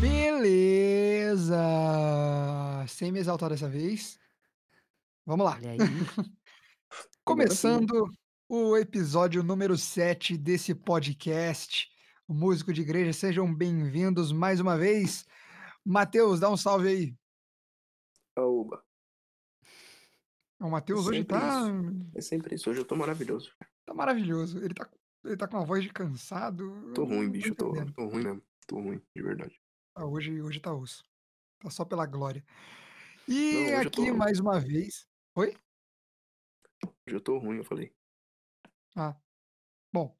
Beleza! Sem me exaltar dessa vez. Vamos lá. Aí. Começando o episódio número 7 desse podcast, o Músico de Igreja. Sejam bem-vindos mais uma vez. Matheus, dá um salve aí. Oba. O Matheus hoje Sempre tá, É sempre isso. Hoje eu tô maravilhoso. tá maravilhoso. Ele tá, ele tá com uma voz de cansado. Tô ruim, não bicho. Tô, tô ruim mesmo. Tô ruim, de verdade. Ah, hoje, hoje tá osso. Tá só pela glória. Não, E hoje eu aqui, tô- mais uma vez. Oi? Hoje eu tô ruim, eu falei. Ah, bom.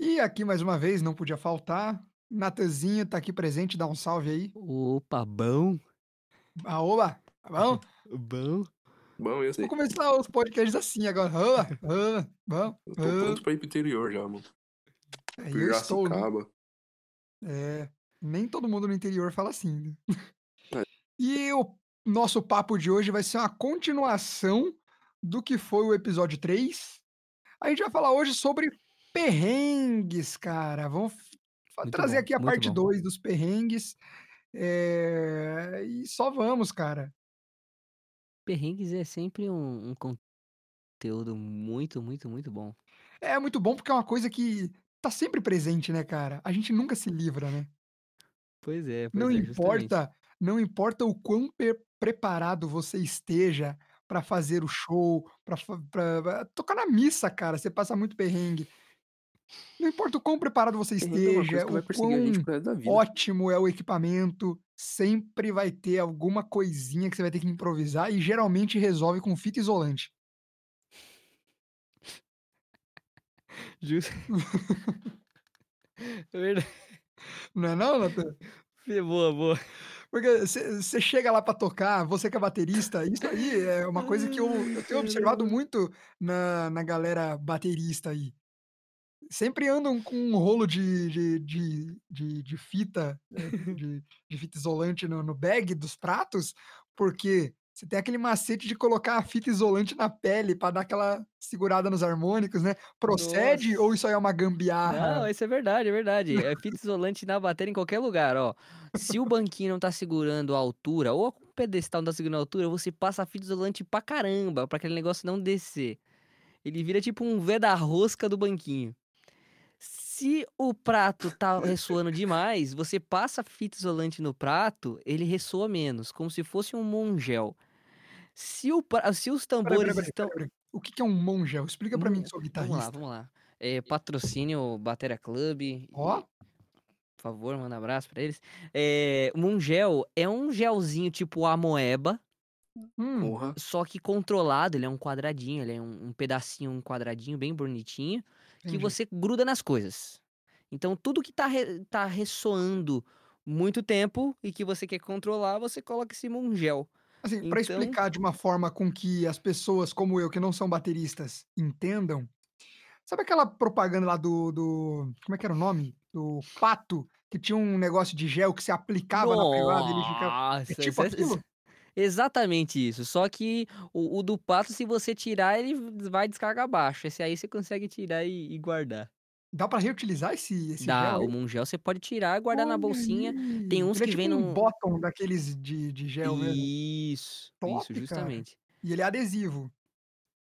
E aqui mais uma vez, não podia faltar. Natanzinho tá aqui presente, dá um salve aí. Opa, bom. Aoba, tá bom? Bom. Bom, eu sei. Vou começar os podcasts assim agora. Aoba, aoba, bom. Eu tô pronto pra ir pro interior já, mano. É, eu estou, né? Piracicaba. É, nem todo mundo no interior fala assim. né? É. E o nosso papo de hoje vai ser uma continuação do que foi o episódio 3. A gente vai falar hoje sobre perrengues, cara. Vamos Muito trazer bom, aqui a parte bom. 2 dos perrengues. É, E só vamos, cara. Perrengues é sempre um, um conteúdo muito, muito, muito bom. É muito bom porque é uma coisa que tá sempre presente, né, cara? A gente nunca se livra, né? Pois é, pois Não é, justamente. importa, não importa o quão pe- preparado você esteja pra fazer o show, pra tocar na missa, cara, você passa muito perrengue. Não importa o quão preparado você esteja, o quão ótimo é o equipamento, sempre vai ter alguma coisinha que você vai ter que improvisar e geralmente resolve com fita isolante. Justo. É verdade. Não é não, Nathan? É Boa, boa. Porque você chega lá pra tocar, você que é baterista, isso aí é uma coisa que eu, eu tenho observado muito na, na galera baterista aí. Sempre andam com um rolo de, de, de, de, de fita, eh, de, de fita isolante no, no bag dos pratos, porque você tem aquele macete de colocar a fita isolante na pele pra dar aquela segurada nos harmônicos, né? Procede Nossa. ou isso aí é uma gambiarra? Não, isso é verdade, é verdade. É fita isolante na bateria em qualquer lugar, ó. Se o banquinho não tá segurando a altura, ou o pedestal não tá segurando a altura, você passa a fita isolante pra caramba, pra aquele negócio não descer. Ele vira tipo um V da rosca do banquinho. Se o prato tá ressoando demais, você passa a fita isolante no prato, ele ressoa menos, como se fosse um mongel. Se, o se os tambores peraí, peraí, estão. peraí, peraí. O que que é um mongel? Explica pra mim Mon- que sou Vamos lá, guitarrista. vamos lá. É, patrocínio Batera Club. Ó. e, Por favor, manda abraço pra eles. É, Mungel é um gelzinho tipo amoeba, Hum, Porra. só que controlado. Ele é um quadradinho, ele é um, um pedacinho, um quadradinho bem bonitinho, que entendi. você gruda nas coisas. Então, tudo que tá, re- tá ressoando muito tempo e que você quer controlar, você coloca esse Mungel. Assim, Então- explicar de uma forma com que as pessoas como eu, que não são bateristas, entendam. Sabe aquela propaganda lá do, do como é que era o nome? Do pato, que tinha um negócio de gel que se aplicava na privada e ele ficava. É Nossa, tipo isso aquilo? Exatamente isso. Só que o, o do pato, se você tirar, ele vai descarga abaixo. Esse aí você consegue tirar e, e guardar. Dá pra reutilizar esse, esse Dá, gel? o aí? mungel você pode tirar guardar na Olha bolsinha. Tem aí. uns Ele é que tipo vem um num. bottom daqueles de, de gel mesmo. Isso, Top, isso, cara. justamente. E ele é adesivo.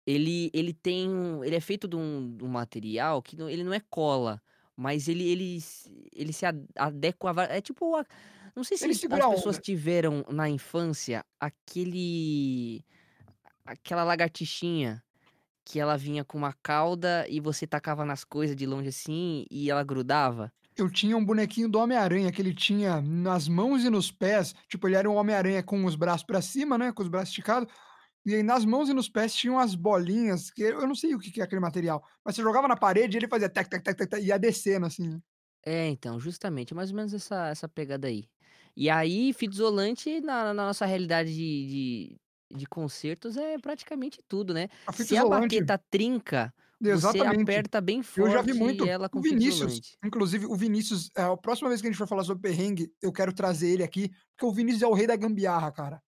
Ele, ele tem. um- Ele é feito de um, de um material que não- ele não é cola, mas ele, ele, se- ele se ad- adequa. a É tipo. a- não sei se Ele as pessoas tiveram na infância aquele. Aquela lagartixinha que ela vinha com uma cauda e você tacava nas coisas de longe assim e ela grudava. Eu tinha um bonequinho do Homem-Aranha que ele tinha nas mãos e nos pés. Tipo, ele era um Homem-Aranha com os braços pra cima, né? Com os braços esticados. E aí nas mãos e nos pés tinham as bolinhas, que eu não sei o que é aquele material. Mas você jogava na parede e ele fazia tac, tac, tac, tac, tac, e ia descendo assim. É, então, justamente, mais ou menos essa, essa pegada aí. E aí, fita isolante, na, na nossa realidade de, de, de concertos é praticamente tudo, né? A fita Se a isolante baqueta trinca, você exatamente. aperta bem Eu já vi forte muito. ela O com fita Vinícius, isolante. inclusive o Vinícius, eh, a próxima vez que a gente for falar sobre perrengue, eu quero trazer ele aqui, porque o Vinícius é o rei da gambiarra, cara.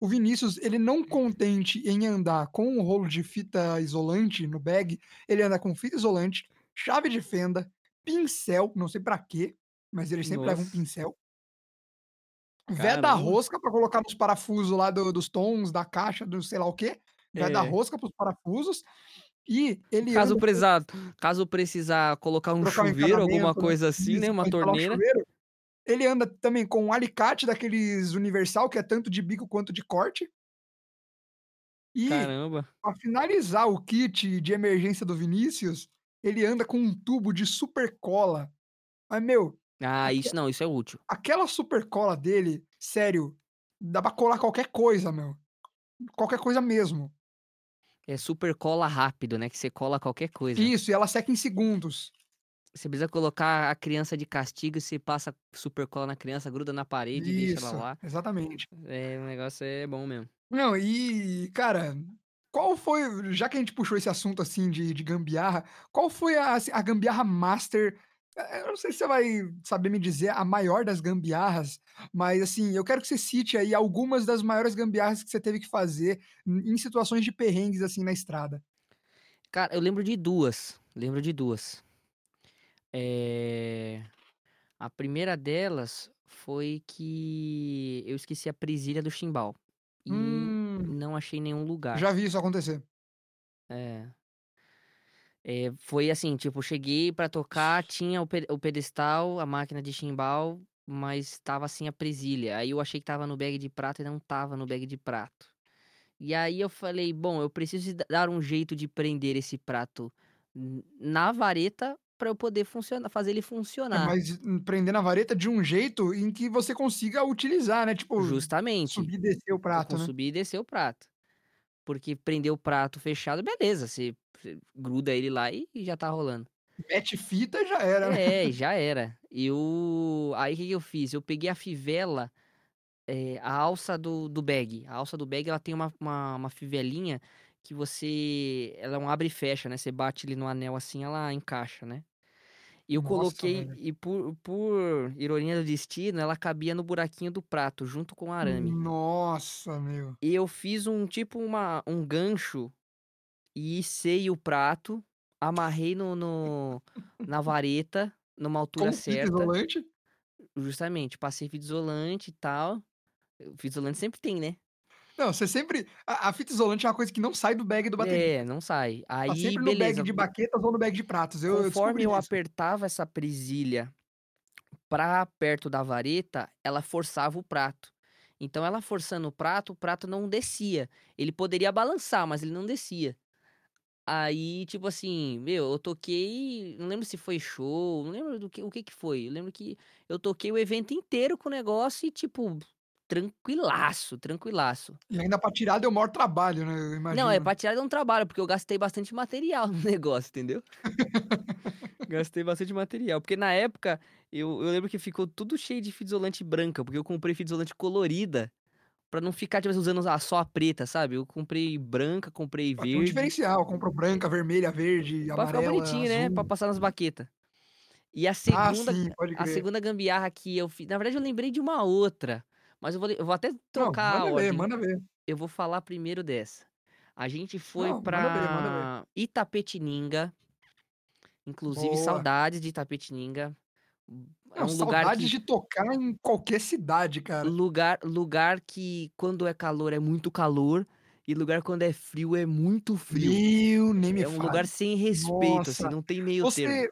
O Vinícius, ele não contente em andar com um rolo de fita isolante no bag, ele anda com fita isolante, chave de fenda, pincel, não sei pra quê, mas ele sempre leva um Nossa. pincel. Veda Caramba. rosca pra colocar nos parafusos lá do dos tons, da caixa, do sei lá o quê. Veda É. rosca para os parafusos. E ele Caso anda precisar caso precisar colocar um um chuveiro, alguma encanamento, né, coisa assim, né, uma instalar um torneira. chuveiro. Ele anda também com um alicate daqueles universal, que é tanto de bico quanto de corte. E, Caramba. pra finalizar o kit de emergência do Vinícius, ele anda com um tubo de super cola. Mas, meu, Ah, isso não, isso é útil. aquela super cola dele, sério, dá pra colar qualquer coisa, meu. Qualquer coisa mesmo. É super cola rápido, né, que você cola qualquer coisa. Isso, e ela seca em segundos. Você precisa colocar a criança de castigo e você passa super cola na criança, gruda na parede e deixa ela Isso, lá. exatamente. É, o negócio é bom mesmo. Não, e, cara, qual foi já que a gente puxou esse assunto, assim, de de gambiarra, qual foi a assim, a gambiarra master eu não sei se você vai saber me dizer a maior das gambiarras, mas, assim, eu quero que você cite aí algumas das maiores gambiarras que você teve que fazer em situações de perrengues, assim, na estrada. Cara, eu lembro de 2, lembro de 2. Eh, a primeira delas foi que eu esqueci a presilha do chimbal. E Hum. não achei nenhum lugar. Já vi isso acontecer. É. Eh, foi assim, tipo, cheguei pra tocar, tinha o pe o pedestal, a máquina de chimbal, mas estava sem a presilha. Aí eu achei que estava no bag de prato e não estava no bag de prato. E aí eu falei: "Bom, eu preciso dar um jeito de prender esse prato na vareta pra eu poder funciona fazer ele É, funcionar". mas prender na vareta de um jeito em que você consiga utilizar, né, tipo, Justamente. subir e descer o prato, né. subir e descer o prato. Porque prender o prato fechado, beleza, você gruda ele lá e e já tá rolando. Mete fita, já era, né. É, e já era. Eu aí que que eu fiz? Eu peguei a fivela, eh, a alça do do bag. A alça do bag ela tem uma uma uma fivelinha que você ela é um abre e fecha, né, você bate ali no anel, assim, ela encaixa, né. E eu Nossa, coloquei velho. e por por ironia do destino, ela cabia no buraquinho do prato, junto com o arame. Nossa, meu. E eu fiz um tipo uma um gancho e içei o prato, amarrei no no na vareta, numa altura Com fita certa. isolante? Justamente, passei fita isolante e tal. Fita isolante sempre tem, né. Não, você sempre a a fita isolante é uma coisa que não sai do bag do baterista. É, não sai. Tá Aí sempre no beleza. bag de baquetas ou no bag de pratos, eu eu Conforme eu isso. apertava essa presilha pra perto da vareta, ela forçava o prato. Então ela forçando o prato, o prato não descia. Ele poderia balançar, mas ele não descia. Aí, tipo assim, meu, eu toquei não lembro se foi show, não lembro do que o que que foi. Eu lembro que eu toquei o evento inteiro com o negócio e, tipo, tranquilaço, tranquilaço. E ainda pra tirar deu maior trabalho, né, eu Não, é imagino. pra tirar deu um trabalho, porque eu gastei bastante material no negócio, entendeu. Gastei bastante material, porque na época eu eu lembro que ficou tudo cheio de fita isolante branca, porque eu comprei fita isolante colorida, pra não ficar, tipo, usando a só a preta, sabe. Eu comprei branca, comprei Pra ter um verde. diferencial, comprou branca, vermelha, verde, Pra ficar amarela, bonitinho, né, pra azul. passar nas baqueta. E a Ah, segunda sim, pode a segunda gambiarra que eu fi na verdade eu lembrei de uma outra, mas eu vou eu vou até Não, trocar a manda ver, ordem. manda ver. Eu vou falar primeiro dessa. A gente foi Não, manda ver, manda ver. pra Itapetininga, inclusive Boa. saudades de Itapetininga. É Não, um lugar que de tocar em qualquer cidade, cara. lugar lugar que quando é calor é muito calor, e lugar quando é frio é muito frio. Meu, nem me É um lugar sem respeito, assim, Nossa, não tem meio termo. você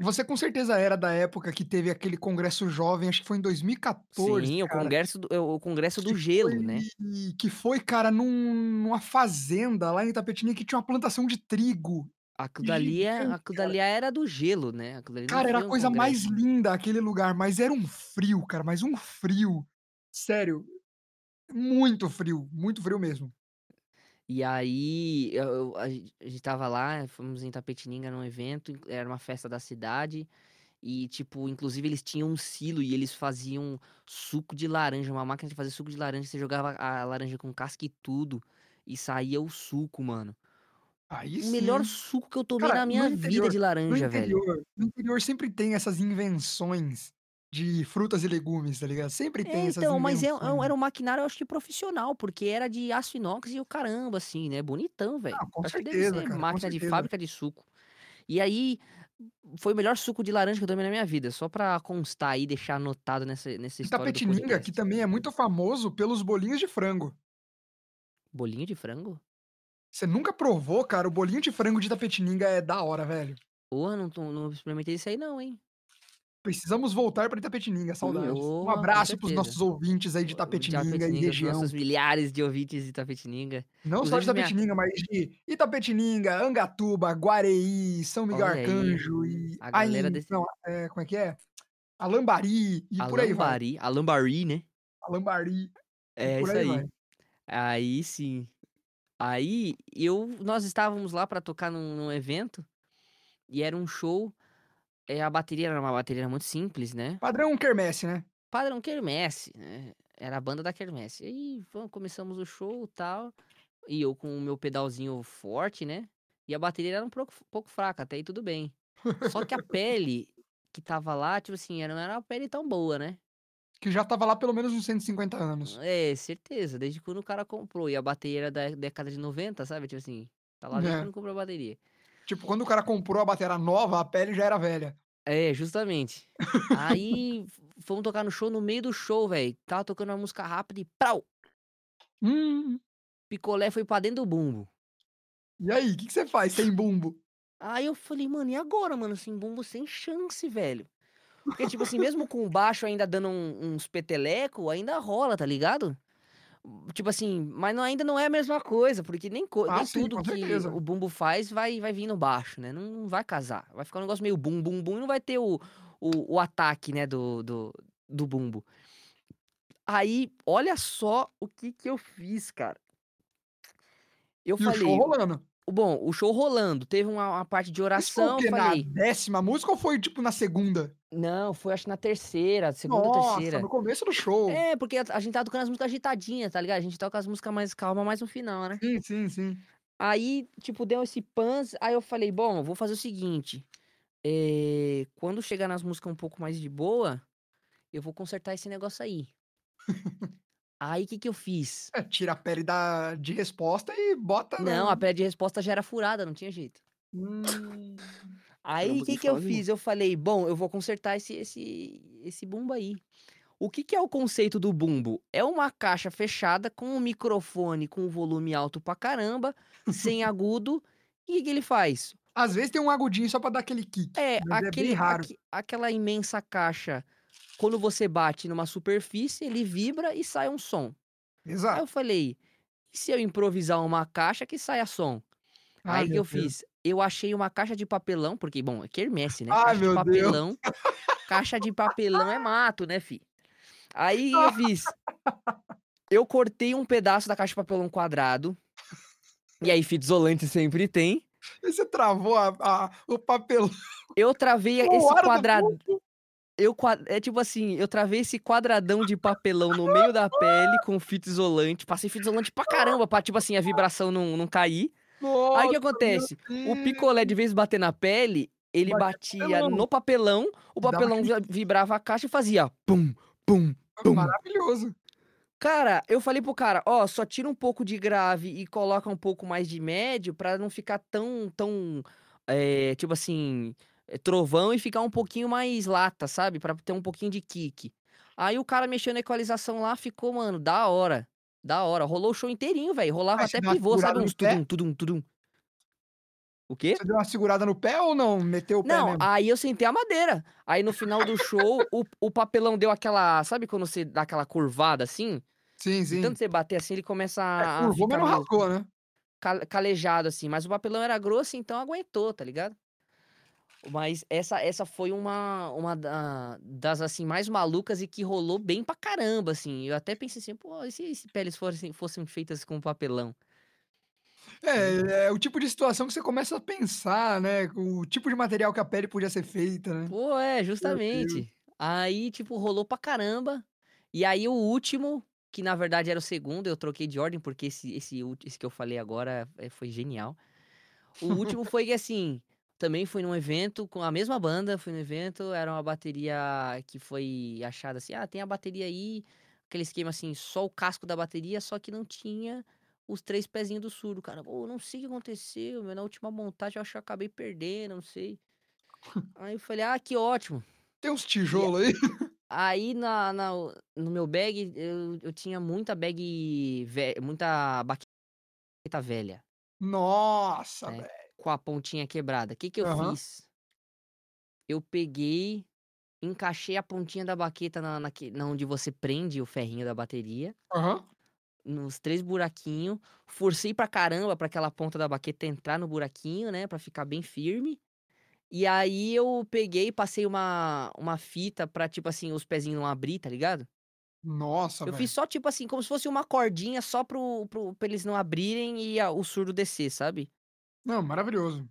você com certeza era da época que teve aquele congresso jovem, acho que foi em 2014, Sim, o cara. congresso do é o congresso do gelo, foi né. que foi, cara, num numa fazenda lá em Itapetininga que tinha uma plantação de trigo. Aquilo dali é aquilo dali era do gelo, né, Cara, era a coisa mais linda aquele lugar, mas era um frio, cara, mas um frio. Sério, muito frio, muito frio mesmo. E aí, eu eu a gen a gente estava lá, fomos em Itapetininga num evento, era uma festa da cidade, E, tipo, inclusive eles tinham um silo e eles faziam suco de laranja, uma máquina de fazer suco de laranja. Você jogava a laranja com casca e tudo e saía o suco, mano. Aí O melhor suco que eu tomei Cara, na no minha vida interior- de No laranja, velho. interior, no interior sempre tem essas invenções de frutas e legumes, tá ligado? Sempre tem É, essas então, mas é, é era um maquinário, eu acho que profissional, porque era de aço inox e o caramba, assim, né? Bonitão, velho. Ah, com Acho que deve certeza, cara, máquina de certeza. fábrica de suco. E aí, foi o melhor suco de laranja que eu tomei na minha vida. Só pra constar aí, deixar anotado nessa, nessa história do Itapetininga, que também é muito famoso pelos bolinhos de frango. Bolinho de frango? Você nunca provou, cara? O bolinho de frango de Itapetininga é da hora, velho. Porra, não, tô- não experimentei isso aí não, hein? Precisamos voltar pra Itapetininga, saudades. Um Porra, com abraço pros nossos ouvintes aí de Itapetininga e os região. nossos milhares de ouvintes de Itapetininga. Não só de inclusive minha- Itapetininga, mas de Itapetininga, Angatuba, Guareí, São Miguel Olha aí, Arcanjo e... a galera aí, desse- Não, é, como é que é? Alambari e por aí vai. Alambari, né? Alambari. É isso aí aí. vai. Aí sim. Aí eu, nós estávamos lá pra tocar num, num evento e era um show. É, a bateria era uma bateria muito simples, né? Padrão Kermesse, né? Padrão Quermesse, né? Era a banda da Quermesse. Aí vamos, começamos o show e tal. E eu com o meu pedalzinho forte, né? E a bateria era um pouco, pouco fraca, até aí tudo bem. Só que a pele que tava lá, tipo assim, não era uma pele tão boa, né? Que já tava lá pelo menos uns 150 anos. É, certeza, desde quando o cara comprou. E a bateria era da década de 90, sabe? Tipo assim, tá lá desde É. quando comprou a bateria. Tipo, quando o cara comprou a bateria nova, a pele já era velha. É, justamente. Aí fomos tocar no show, no meio do show, velho. Tava tocando uma música rápida e prau! Hum, Picolé foi pra dentro do bumbo. e aí, o que, que você faz sem bumbo? Aí eu falei, mano, e agora, mano? Sem bumbo, sem chance, velho. Porque, tipo assim, mesmo com o baixo ainda dando um- uns peteleco, ainda rola, tá ligado? Tipo assim, mas não- ainda não é a mesma coisa, porque nem, co- Ah, nem sim, tudo que certeza. o bumbo faz vai, vai vir no baixo, né? Não, não vai casar. Vai ficar um negócio meio bum, bum, bum e não vai ter o, o, o ataque, né, do, do, do bumbo. Aí, olha só o que que eu fiz, cara. Eu E o falei, show rolando. Bom, o show rolando, teve uma, uma parte de Isso foi oração, eu Na falei, décima música ou foi, tipo, na segunda? não, foi acho que na terceira, segunda ou Nossa, terceira. no começo do show. É, porque a, a gente tava tocando as músicas agitadinhas, tá ligado? A gente toca as músicas mais calmas, mais no final, né? Sim, sim, sim. Aí, tipo, deu esse pans, aí eu falei, bom, eu vou fazer o seguinte, eh, quando chegar nas músicas um pouco mais de boa, eu vou consertar esse negócio aí. Aí, o que que eu fiz? É, tira a pele da, de resposta e bota Não, no... a pele de resposta já era furada, não tinha jeito. Hum, Aí, o que que eu fiz? Eu falei, bom, eu vou consertar esse, esse, esse bumbo aí. O que que é o conceito do bumbo? É uma caixa fechada com um microfone com volume alto pra caramba, sem agudo. E o que que ele faz? Às vezes tem um agudinho só pra dar aquele kick. É, é aquele, raro. aque- aquela imensa caixa, quando você bate numa superfície, ele vibra e sai um som. Aí Exato. eu falei, e se eu improvisar uma caixa que saia som? Ai, Aí que eu Deus. fiz? Eu achei uma caixa de papelão, porque, bom, é quermesse, né? Ai, caixa de meu Deus. papelão. Caixa de papelão é mato, né, fi? Aí eu fiz. Eu cortei um pedaço da caixa de papelão quadrado. E aí, fita isolante sempre tem. E você travou a, a- o papel. Eu travei O esse quadrado. Eu, é tipo assim, eu travei esse quadradão de papelão no meio da pele com fita isolante. Passei fita isolante pra caramba, pra, tipo assim, a vibração não, não cair. Nossa, Aí o que acontece? O picolé, de vez de bater na pele, ele Batia papelão. no papelão, o papelão vi- vibrava a caixa e fazia pum, pum, pum. Maravilhoso. Cara, eu falei pro cara, ó, só tira um pouco de grave e coloca um pouco mais de médio pra não ficar tão, tão, é, tipo assim, trovão e ficar um pouquinho mais lata, sabe? Pra ter um pouquinho de kick. Aí o cara mexeu na equalização lá, ficou, mano, da hora. Da hora. Rolou o show inteirinho, velho. Rolava você até pivô, sabe? Uns tudum, tudum, tudum. O quê? Você deu uma segurada no pé ou não? Meteu o pé Não, aí eu sentei a madeira. Aí no final do show, o, o papelão deu aquela. Sabe quando você dá aquela curvada assim? Sim, De sim. tanto você bater assim, ele começa a, É, a curvou, mas não rasgou, né? cal- calejado assim. Mas o papelão era grosso, então aguentou, tá ligado? Mas essa, essa foi uma, uma da- das assim mais malucas e que rolou bem pra caramba, assim. Eu até pensei assim, pô, e se, se peles fossem, fossem feitas com papelão? É, é o tipo de situação que você começa a pensar, né, o tipo de material que a pele podia ser feita, né. Pô, é, justamente. Aí, tipo, rolou pra caramba. E aí o último, que na verdade era o segundo, eu troquei de ordem, porque esse esse esse que eu falei agora, eh, foi genial. O último foi que, assim, também fui num evento com a mesma banda, fui no evento, era uma bateria que foi achada assim: "Ah, tem a bateria aí", aquele esquema assim, só o casco da bateria, só que não tinha os 3 pezinhos do surdo, cara. "Pô, não sei o que aconteceu, meu, na última montagem eu acho que eu acabei perdendo, não sei". Aí eu falei: "Ah, que ótimo". Tem uns E a tijolo aí? aí na na no meu bag, eu eu tinha muita bag ve muita baqueta velha, Nossa, né, velho. Com a pontinha quebrada. Que que eu Aham. fiz? Eu peguei, encaixei a pontinha da baqueta na naque na onde você prende o ferrinho da bateria, Aham. nos 3 buraquinho, forcei pra caramba pra aquela ponta da baqueta entrar no buraquinho, né, pra ficar bem firme. E aí eu peguei e passei uma uma fita pra, tipo assim, os pezinhos não abrir, tá ligado? Nossa, Eu fiz velho. só, tipo assim, como se fosse uma cordinha só para o para o pra eles não abrirem e a o surdo descer, sabe? Não, maravilhoso.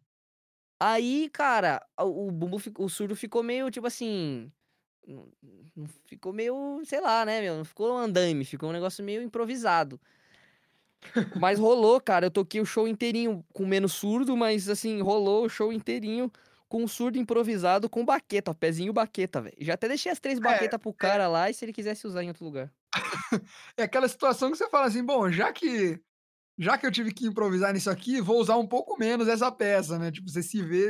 Aí, cara, a o bumbo o surdo ficou meio, tipo assim, ficou meio, sei lá, né, meu, não ficou um andaime, ficou um negócio meio improvisado. Mas rolou, cara, eu toquei o show inteirinho com menos surdo, mas, assim, rolou o show inteirinho com o surdo improvisado com baqueta, pezinho baqueta, velho. Já até deixei as 3 É, baqueta para o é. cara lá e se ele quisesse usar em outro lugar. É aquela situação que você fala assim: "Bom, já que já que eu tive que improvisar nisso aqui, vou usar um pouco menos essa peça", né, tipo, você se vê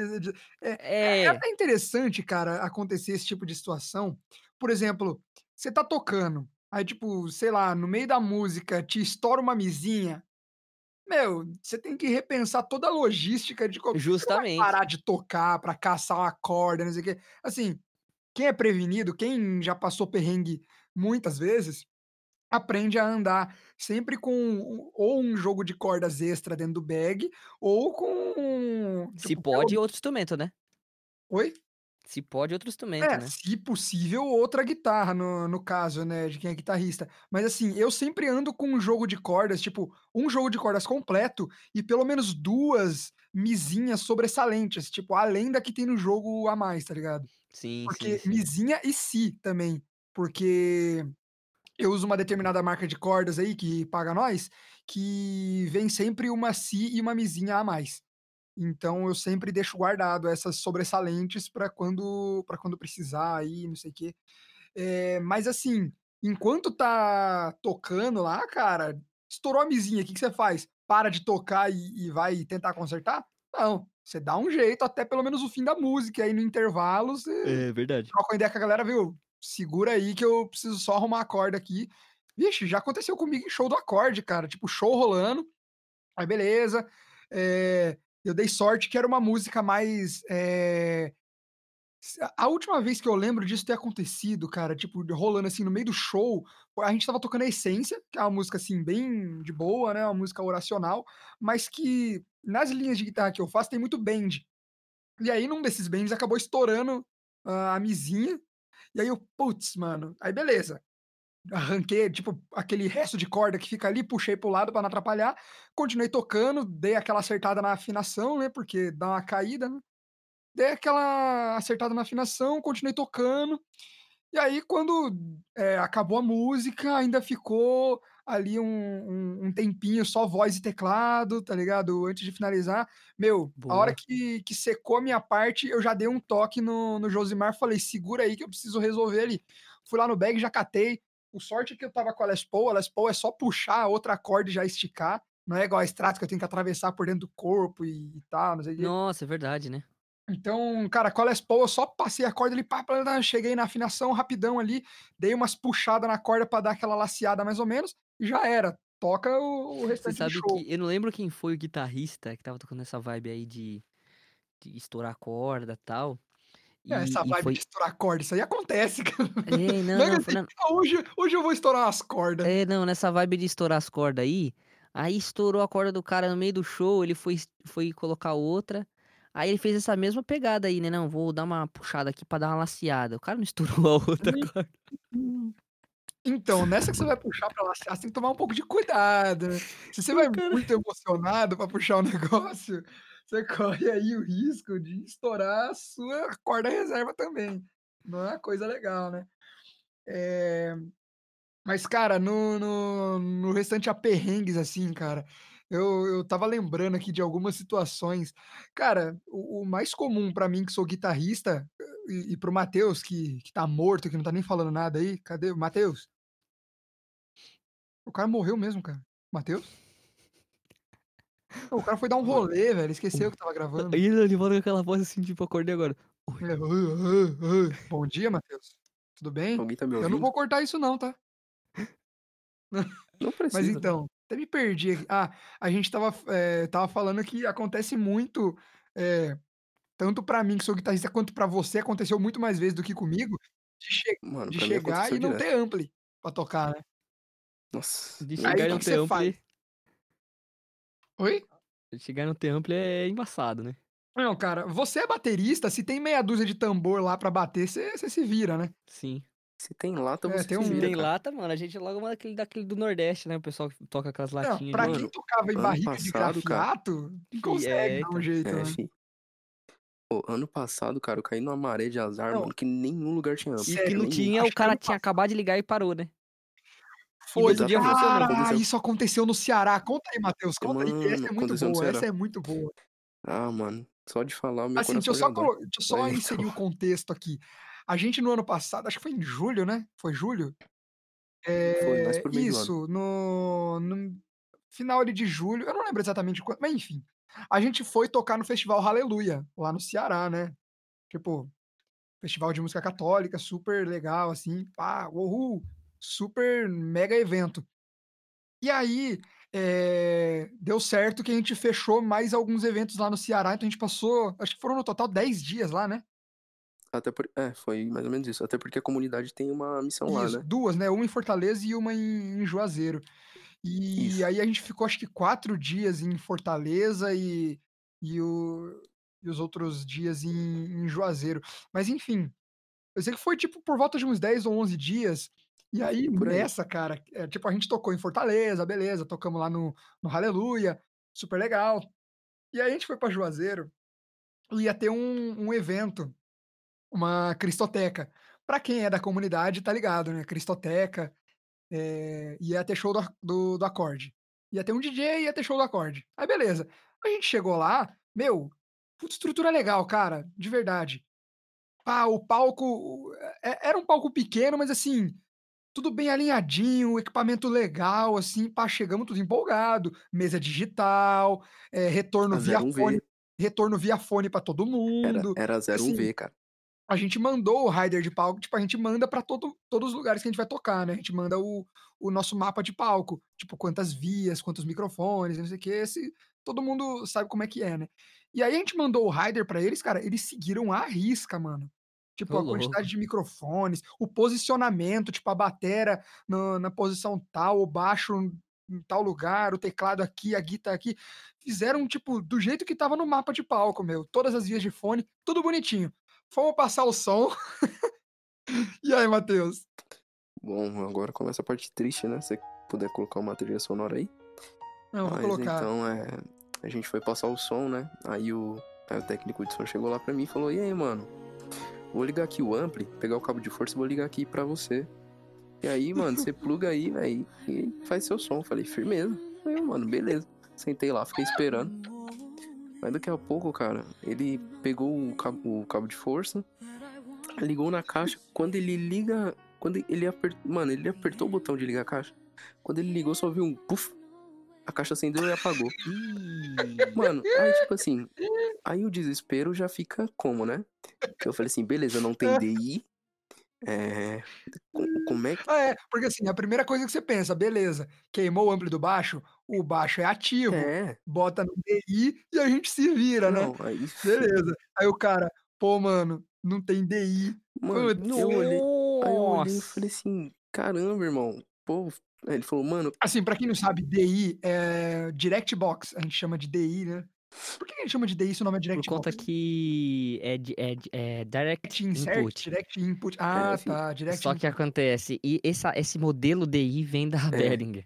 é é é É, até interessante, cara, acontecer esse tipo de situação. Por exemplo, você tá tocando, aí, tipo, sei lá, no meio da música te estoura uma mesinha, meu, você tem que repensar toda a logística de co você não vai justamente. parar de tocar pra caçar uma corda, não sei o quê. Assim, quem é prevenido, quem já passou perrengue muitas vezes, aprende a andar sempre com um ou um jogo de cordas extra dentro do bag, ou com, Se tipo, pelo pode, outro instrumento, né? oi? Se pode, outro instrumento, É, né? se possível, outra guitarra no no caso, né, de quem é guitarrista. Mas assim, eu sempre ando com um jogo de cordas, tipo, um jogo de cordas completo e pelo menos 2 mizinhas sobressalentes, tipo, além da que tem no jogo a mais, tá ligado? Sim, sim, Porque sim. mizinha e si também, porque eu uso uma determinada marca de cordas aí que paga nós, que vem sempre uma si e uma mizinha a mais. Então eu sempre deixo guardado essas sobressalentes para quando para quando precisar aí, não sei o quê. Eh, mas assim, enquanto tá tocando lá, cara, estourou a mizinha, que que você faz? Para de tocar e e vai tentar consertar? Não, você dá um jeito até pelo menos o fim da música, aí no intervalo você É verdade. troca uma ideia com a galera: "Viu, segura aí que eu preciso só arrumar a corda aqui". Vixe, já aconteceu comigo em show do acorde, cara, tipo, show rolando, aí beleza, eh, eu dei sorte que era uma música mais, s a última vez que eu lembro disso ter acontecido, cara, tipo, rolando, assim, no meio do show, a gente estava tocando a Essência, que é uma música, assim, bem de boa, né, uma música oracional, mas que nas linhas de guitarra que eu faço tem muito bend. E aí num desses bends acabou estourando, hã, a mizinha, e aí eu: "Putz, mano", aí beleza, arranquei, tipo, aquele resto de corda que fica ali, puxei para o lado pra não atrapalhar, continuei tocando, dei aquela acertada na afinação, né, porque dá uma caída, né. Dei aquela acertada na afinação, continuei tocando, e aí quando, eh, acabou a música, ainda ficou ali um um um tempinho só voz e teclado, tá ligado, antes de finalizar. Meu, a hora Boa. que que secou a minha parte, eu já dei um toque no no Josimar, falei: "Segura aí que eu preciso resolver ali". Fui lá no bag, já catei, o sorte é que eu estava com a Les Paul, a Les Paul é só puxar a outra corda e já esticar, não é igual a Strata que eu tenho que atravessar por dentro do corpo e e tal, não sei. Nossa, é verdade, né? Então, cara, com a Les Paul eu só passei a corda ali, pá, pá, cheguei na afinação rapidão ali, dei umas puxada na corda pra dar aquela laceada mais ou menos, já era, toca o o Você restante do sabe show. que eu não lembro quem foi o guitarrista que estava tocando essa vibe aí de de estourar corda, tal, É, essa e e vibe de foi estourar corda, isso aí acontece, cara. é, não, Não é não, foi assim: na "Ah, hoje hoje eu vou estourar umas corda". é, não, nessa vibe de estourar as corda aí, aí estourou a corda do cara no meio do show, ele foi foi colocar outra, aí ele fez essa mesma pegada aí, né: "Não, vou dar uma puxada aqui pra dar uma laceada", o cara não estourou a outra corda. Então, nessa que você vai puxar pra laçar, você tem que tomar um pouco de cuidado, né. Se você vai muito emocionado pra puxar o negócio, você corre aí o risco de estourar a sua corda reserva também. Não é uma coisa legal, né. Eh, mas cara, no no no restante a perrengues, assim, cara, eu eu estava lembrando aqui de algumas situações. Cara, o o mais comum pra mim que sou guitarrista, e e para o Matheus que que tá morto, que não tá nem falando nada aí, cadê o Matheus? O cara morreu mesmo, cara. Matheus? O cara foi dar um rolê, velho, esqueceu que estava gravando. E ele volta com aquela voz assim, tipo: "Acordei agora". É. Bom dia, Matheus. Tudo bem? Alguém tá me Eu não ouvindo? vou cortar isso não, tá? Não Mas precisa. então, até me perdi aqui. Ah, a gente estava f eh, estava falando que acontece muito, eh, tanto pra mim que sou guitarrista, quanto pra você, aconteceu muito mais vezes do que comigo, de che Mano, de chegar e não direto. ter ampli pra tocar, né. Nossa, De Aí chegar o e que não que ter você ampli faz? Oi? de chegar e não ter ampli é embaçado, né. Não, cara, você é baterista, se tem meia dúzia de tambor lá pra bater, você se vira, né. Sim. Se tem lata, É, você tem se um Se vira, tem cara. lata, mano, a gente logo manda aquele daquele do Nordeste, né, o pessoal que toca aquelas Não, latinhas pra de quem tocava em de passado, cara grafiato, E consegue é, dar um jeito, É, né. fi. Pô, ano passado, cara, eu caí numa maré de azar, Não. mano, que nenhum lugar tinha ampli, E que não tinha, o cara tinha passado acabado de ligar e parou, né. Foi. dia. Cara, aconteceu. isso aconteceu no Ceará. Conta aí, Matheus, conta aí que essa Mano, é muito boa, essa é muito boa. Ah, mano, só de falar o meu Assim, deixa eu só colo deixa eu só Mas inserir então o contexto aqui. A gente no ano passado, acho que foi em julho, né, foi julho? Foi, mais ano. isso, no no final ali de julho, eu não lembro exatamente quando, mas enfim, a gente foi tocar no festival Hallelujah, lá no Ceará, né. Tipo, festival de música católica, super legal, assim, pá, uhul, super mega evento. E aí, eh, deu certo que a gente fechou mais alguns eventos lá no Ceará, então a gente passou acho que foram no total 10 dias lá, né. Até por é, foi mais ou menos isso. Até porque a comunidade tem uma missão lá, Isso, né. 2, né, uma em Fortaleza e uma em em Juazeiro. E Isso. aí a gente ficou acho que 4 dias em Fortaleza e e o e os outros dias em em Juazeiro. Mas enfim, eu sei que foi tipo por volta de uns 10 ou 11 dias, e aí nessa, cara, eh, tipo a gente tocou em Fortaleza, beleza, tocamos lá no no Hallelujah, super legal. E aí a gente foi pra Juazeiro, ia ter um um evento, uma cristoteca. Pra quem é da comunidade tá ligado, né, cristoteca, eh, ia ter show do do do acorde. Ia ter um DJ, ia ter show do acorde. Aí beleza. A gente chegou lá, meu, puta estrutura legal, cara, de verdade. Ah, o palco, e era um palco pequeno, mas assim, tudo bem alinhadinho, equipamento legal, assim, pá, chegamos tudo empolgado, mesa digital, eh, retorno A via 01V. fone retorno via fone pra todo Era mundo. era Assim, 01V, cara. a gente mandou o rider de palco, tipo, a gente manda pra todo todos os lugares que a gente vai tocar, né, a gente manda o o nosso mapa de palco, tipo, quantas vias, quantos microfones, não sei o quê, se todo mundo sabe como é que é, né. E aí a gente mandou o rider pra eles, cara, eles seguiram à risca, mano. Tipo, a quantidade de microfones, o posicionamento, tipo, a batera no na posição tal, o baixo em tal lugar, o teclado aqui, a guitarra aqui. Fizeram, tipo, do jeito que estava no mapa de palco, meu, todas as vias de fone, tudo bonitinho. Fomos passar o som. E aí, Matheus? Bom, agora começa a parte triste, né, se puder colocar uma trilha sonora aí. Não, vou Mas colocar. então, eh, a gente foi passar o som, né, aí o aí o técnico de som chegou lá pra mim e falou: "E aí, mano, vou ligar aqui o ampli, pegar o cabo de força e vou ligar aqui pra você. E aí, mano, você pluga aí, velho, e faz seu som". Falei: "Firmeza". Aí "Mano, beleza". Sentei lá, fiquei esperando. Mas daqui a pouco, cara, ele pegou o cabo o cabo de força, ligou na caixa, quando ele liga quando ele aper mano, ele apertou o botão de ligar a caixa, quando ele ligou só viu um puf, a caixa acendeu e apagou. Mano, aí tipo assim, aí o desespero já fica como, né. Eu falei assim: "Beleza, não tem DI, co como é que" Ah, é, porque assim, a primeira coisa que você pensa, beleza, queimou o ampli do baixo, o baixo é ativo, É. bota no DI e a gente se vira, né. Não, aí Beleza. Aí o cara: "Pô, mano, não tem DI". Mano, Putz. eu olhei aí eu olhei e falei assim: "Caramba, irmão, pô" ele falou: "Mano" Assim, pra quem não sabe, DI é direct box, a gente chama de DI, né. Por que a gente chama de DI se o nome é Por Direct conta Box? que é, é, é Direct Insert, Input. Direct Input. Ah, assim, tá. Direct Só que Input. acontece, e essa, esse modelo DI vem da É. Behringer.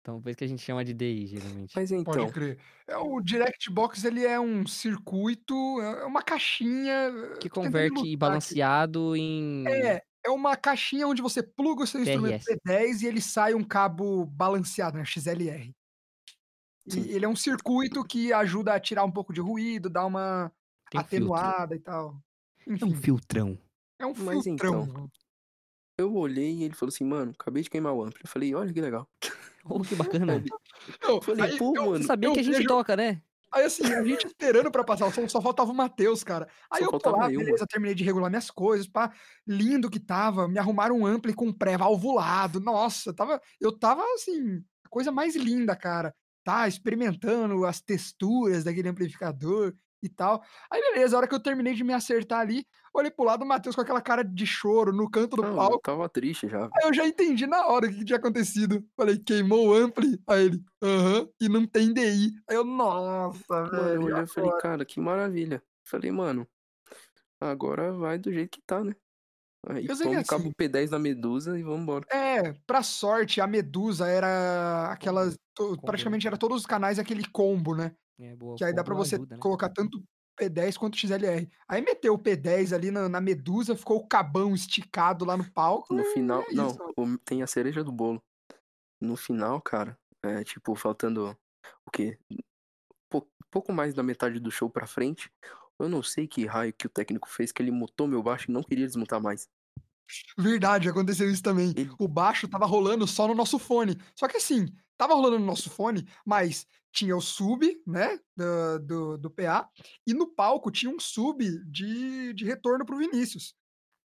Então, por isso que a gente chama de DI, geralmente. Mas Pode então, crer. É, o Direct Box ele é um circuito, é uma caixinha. Que converte ilustrar aqui. balanceado em. É, é uma caixinha onde você pluga o seu instrumento TRS. P10 e ele sai um cabo balanceado, né? XLR. Sim. E ele é um circuito que ajuda a tirar um pouco de ruído, dar uma Tem um filtro. atenuada e tal. É Enfim, um filtrão. é um Mas filtrão. então, eu olhei e ele falou assim, mano, acabei de queimar o ampli. Eu falei, olha que legal. Oh, que bacana. Não, Eu falei, aí pô, eu- mano, sabia eu que a gente vejo- toca, né? Aí assim, a gente esperando pra passar o som, só faltava o Matheus, cara. Aí Só eu tô lá, eu, beleza, terminei de regular minhas coisas, pá, lindo que tava, me arrumaram um ampli com pré-valvulado, nossa, tava, eu tava assim, a coisa mais linda, cara, tá, experimentando as texturas daquele amplificador e tal. Aí beleza, a hora que eu terminei de me acertar ali, olhei pro lado, o Matheus com aquela cara de choro no canto do Não, eu palco, tava triste já. Aí eu já entendi na hora o que, que tinha acontecido. Falei, queimou o ampli? Aí ele, aham, e não tem DI. Aí eu, nossa, Mano, eu velho. olhei e falei, agora?" cara, que maravilha. Falei, mano, agora vai do jeito que tá, né? Aí Eu é o cabo assim. P10 da Medusa e vambora. É, pra sorte, a Medusa era aquelas. to- Combo, praticamente era todos os canais aquele combo, né? É, boa, Que aí dá pra você ajuda, né? colocar tanto P10 quanto XLR. Aí meteu o P10 ali na, na Medusa, ficou o cabão esticado lá no palco. No final, é não, o- tem a cereja do bolo. No final, cara, é tipo, faltando o quê? Pou- pouco mais da metade do show pra frente. Eu não sei que raio que o técnico fez, que ele mutou meu baixo e não queria desmutar mais. Verdade, aconteceu isso também. O baixo tava rolando só no nosso fone. Só que assim, tava rolando no nosso fone, mas tinha o sub, né, do, do, do PA, e no palco tinha um sub de, de retorno pro Vinícius.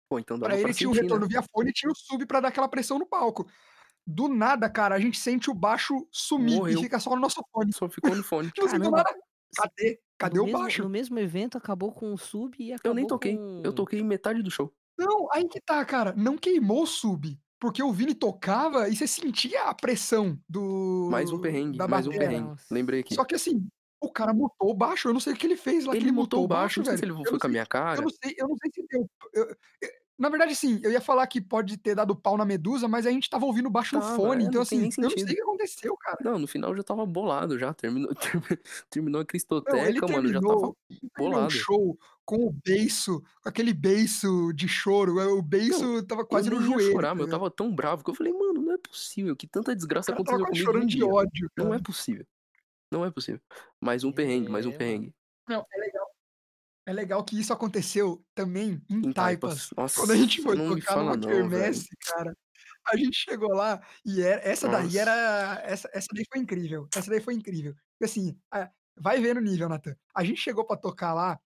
Pô, então dava Pra pra ele tinha o né? retorno via fone e tinha o sub pra dar aquela pressão no palco. Do nada, cara, a gente sente o baixo sumir Morreu. e fica só no nosso fone. Só ficou no fone. Tipo assim, do nada, cadê? Cadê no o mesmo, baixo? No mesmo evento acabou com o sub e acabou Eu nem toquei. com... Eu toquei metade do show. Não, aí que tá, cara. Não queimou o sub. Porque o Vini tocava e você sentia a pressão do. Mais um perrengue, da mais um perrengue. Nossa. Lembrei aqui. Só que assim, o cara mutou o baixo. Eu não sei o que ele fez lá que Ele mutou o baixo, não sei velho. se ele Eu foi com a minha Eu cara. não sei, eu não sei se deu. eu- eu- na verdade, sim, eu ia falar que pode ter dado pau na medusa, mas a gente tava ouvindo baixo Tava, no fone. é, então, não assim, eu não sei o que aconteceu, cara. Não, no final eu já tava bolado já. Terminou, terminou a Não, ele Cristoteca, mano. Já tava bolado. show com o beiço, com aquele beiço de choro. O beiço tava quase eu no joelho. chorar, tá mas eu tava tão bravo que eu falei, mano, não é possível que tanta desgraça tava aconteceu quase comigo um chorando de ódio. Não cara. é possível. Não é possível. Mais um perrengue, mais um É, perrengue. Não, é legal. É legal que isso aconteceu também em Em Taipas. Nossa, Quando a gente foi tocar numa quermesse, cara, a gente chegou lá e era, essa daí Nossa. era. Essa, essa daí foi incrível. Essa daí foi incrível. Porque assim, a- vai ver no nível, Nathan. A gente chegou pra tocar lá.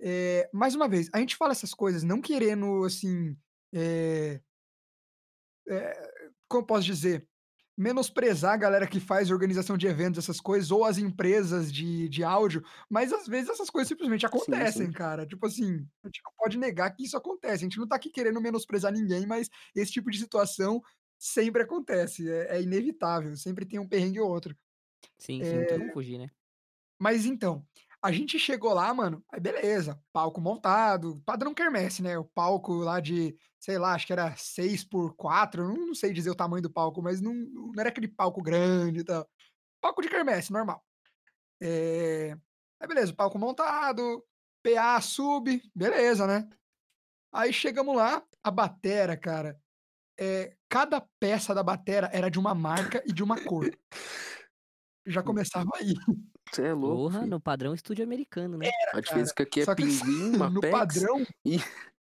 é, mais uma vez, a gente fala essas coisas não querendo, assim. é, é, como eu posso dizer? Menosprezar a galera que faz organização de eventos, essas coisas, ou as empresas de, de áudio, mas às vezes essas coisas simplesmente acontecem, sim. cara. Tipo assim, a gente não pode negar que isso acontece. A gente não tá aqui querendo menosprezar ninguém, mas esse tipo de situação sempre acontece. É, é inevitável. Sempre tem um perrengue ou outro. Sim, sim, não tem como fugir, né? Mas então, a gente chegou lá, mano, aí beleza, palco montado, padrão quermesse, né? O palco lá de, sei lá, acho que era 6 por 4 não, não sei dizer o tamanho do palco, mas não, não era aquele palco grande e tal. Palco de quermesse, normal. É... Aí beleza, palco montado, PA sub, beleza, né? Aí chegamos lá, a batera, cara, é, cada peça da batera era de uma marca e de uma cor. Já começava aí. Você é louco. Porra, no padrão estúdio americano, né? A diferença é que aqui é pinguim, uma no padrão. e-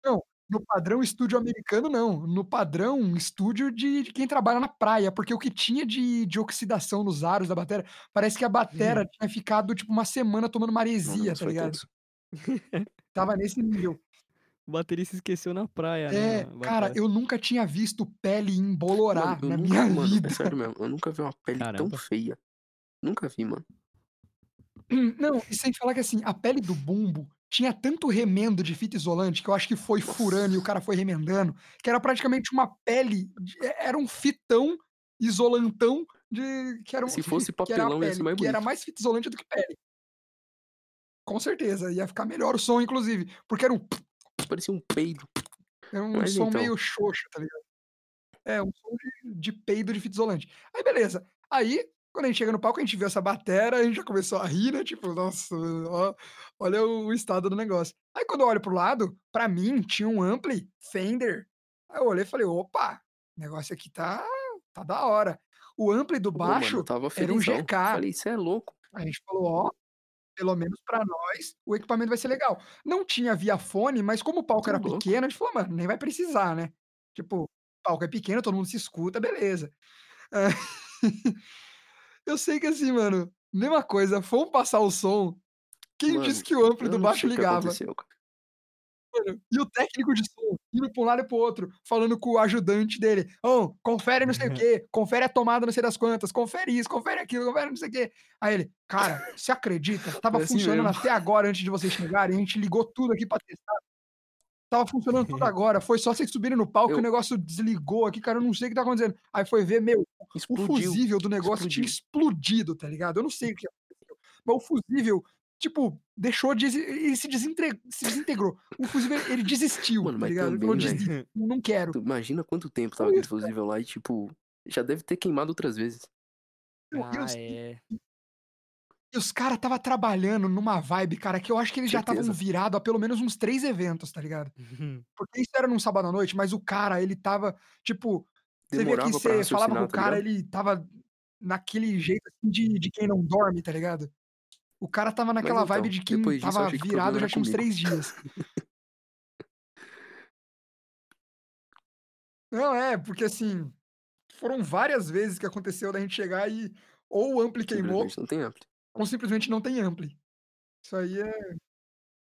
Não, no padrão estúdio americano, não. No padrão estúdio de, de quem trabalha na praia. Porque o que tinha de, de oxidação nos aros da bateria, parece que a bateria tinha ficado tipo uma semana tomando maresia, tá ligado? Tava nesse nível. O baterista esqueceu na praia, É, né? cara, eu nunca tinha visto pele embolorar Mano, na nunca, minha mano, vida. é sério mesmo, eu nunca vi uma pele Caramba. tão feia. Nunca vi, mano. Não, e sem falar que assim, a pele do bumbo tinha tanto remendo de fita isolante que eu acho que foi furando e o cara foi remendando, que era praticamente uma pele, de- é- era um fitão isolantão de que era um, Se fosse papelão, ia ser pele, mais que era bonito. mais fita isolante do que pele. com certeza. Ia ficar melhor o som, inclusive. Porque era um. Parecia um peido. Era um Mas som então. meio xoxo, tá ligado? É, um som de, de peido de fita isolante. Aí, beleza. Aí, quando a gente chega no palco, a gente viu essa batera, a gente já começou a rir, né? Tipo, nossa, ó, olha o, estado do negócio. Aí, quando eu olho pro lado, pra mim, tinha um ampli Fender. Aí eu olhei e falei, opa, o negócio aqui tá, tá da hora. O ampli do Pô, mano, baixo eu tava era um. GK. Falei, isso é louco. A gente falou, ó, pelo menos pra nós, o equipamento vai ser legal. Não tinha via fone, mas como o palco Tá era louco. pequeno, a gente falou, mano, nem vai precisar, né? Tipo, o palco é pequeno, todo mundo se escuta, beleza. É. Eu sei que assim, mano, mesma coisa, fomos passar o som. Quem Mano, disse que o ampli Eu do baixo que ligava? mano? E o técnico de som indo pra um lado e pro outro, falando com o ajudante dele: Ô, confere não sei o quê, confere a tomada não sei das quantas, confere isso, confere aquilo, confere não sei o quê. Aí ele, cara, você acredita? Tava assim funcionando mesmo. até agora, antes de vocês chegarem, a gente ligou tudo aqui pra testar. Tava funcionando tudo agora, foi só vocês subirem no palco e Eu- o negócio desligou aqui, cara, eu não sei o que tá acontecendo. Aí foi ver, meu, o Explodiu. fusível do negócio tinha explodido, tá ligado? Eu não sei o que aconteceu. Mas o fusível, tipo, deixou de. Ele se, desintre- se desintegrou. O fusível, ele desistiu, Mano, tá mas ligado? Ele também, falou, velho. desisto, não quero. Tu imagina quanto tempo tava aquele fusível lá e, tipo, já deve ter queimado outras vezes. Ah, os, é. E os caras tava trabalhando numa vibe, cara, que eu acho que eles já estavam Certeza. virados a pelo menos uns três eventos, tá ligado? Porque isso era num sábado à noite, mas o cara, ele tava, tipo, você vê que você falava com o tá cara, ligado? ele tava naquele jeito assim de, de quem não dorme, tá ligado? O cara tava naquela então, vibe de quem disso, tava virado já tinha uns três dias. Não, é, porque assim, foram várias vezes que aconteceu da gente chegar e ou o ampli queimou, não tem ampli. Ou simplesmente não tem ampli. Isso aí é.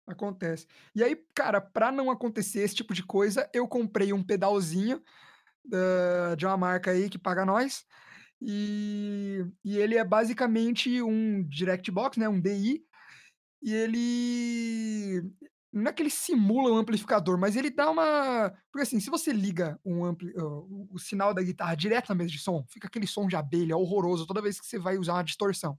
Acontece. E aí, cara, pra não acontecer esse tipo de coisa, eu comprei um pedalzinho da- de uma marca aí que paga nós. E, e ele é basicamente um Direct Box, né? Um DI. E ele. Não é que ele simula um amplificador, mas ele dá uma. Porque assim, se você liga um ampli... o sinal da guitarra direto na mesa de som, fica aquele som de abelha horroroso toda vez que você vai usar uma distorção.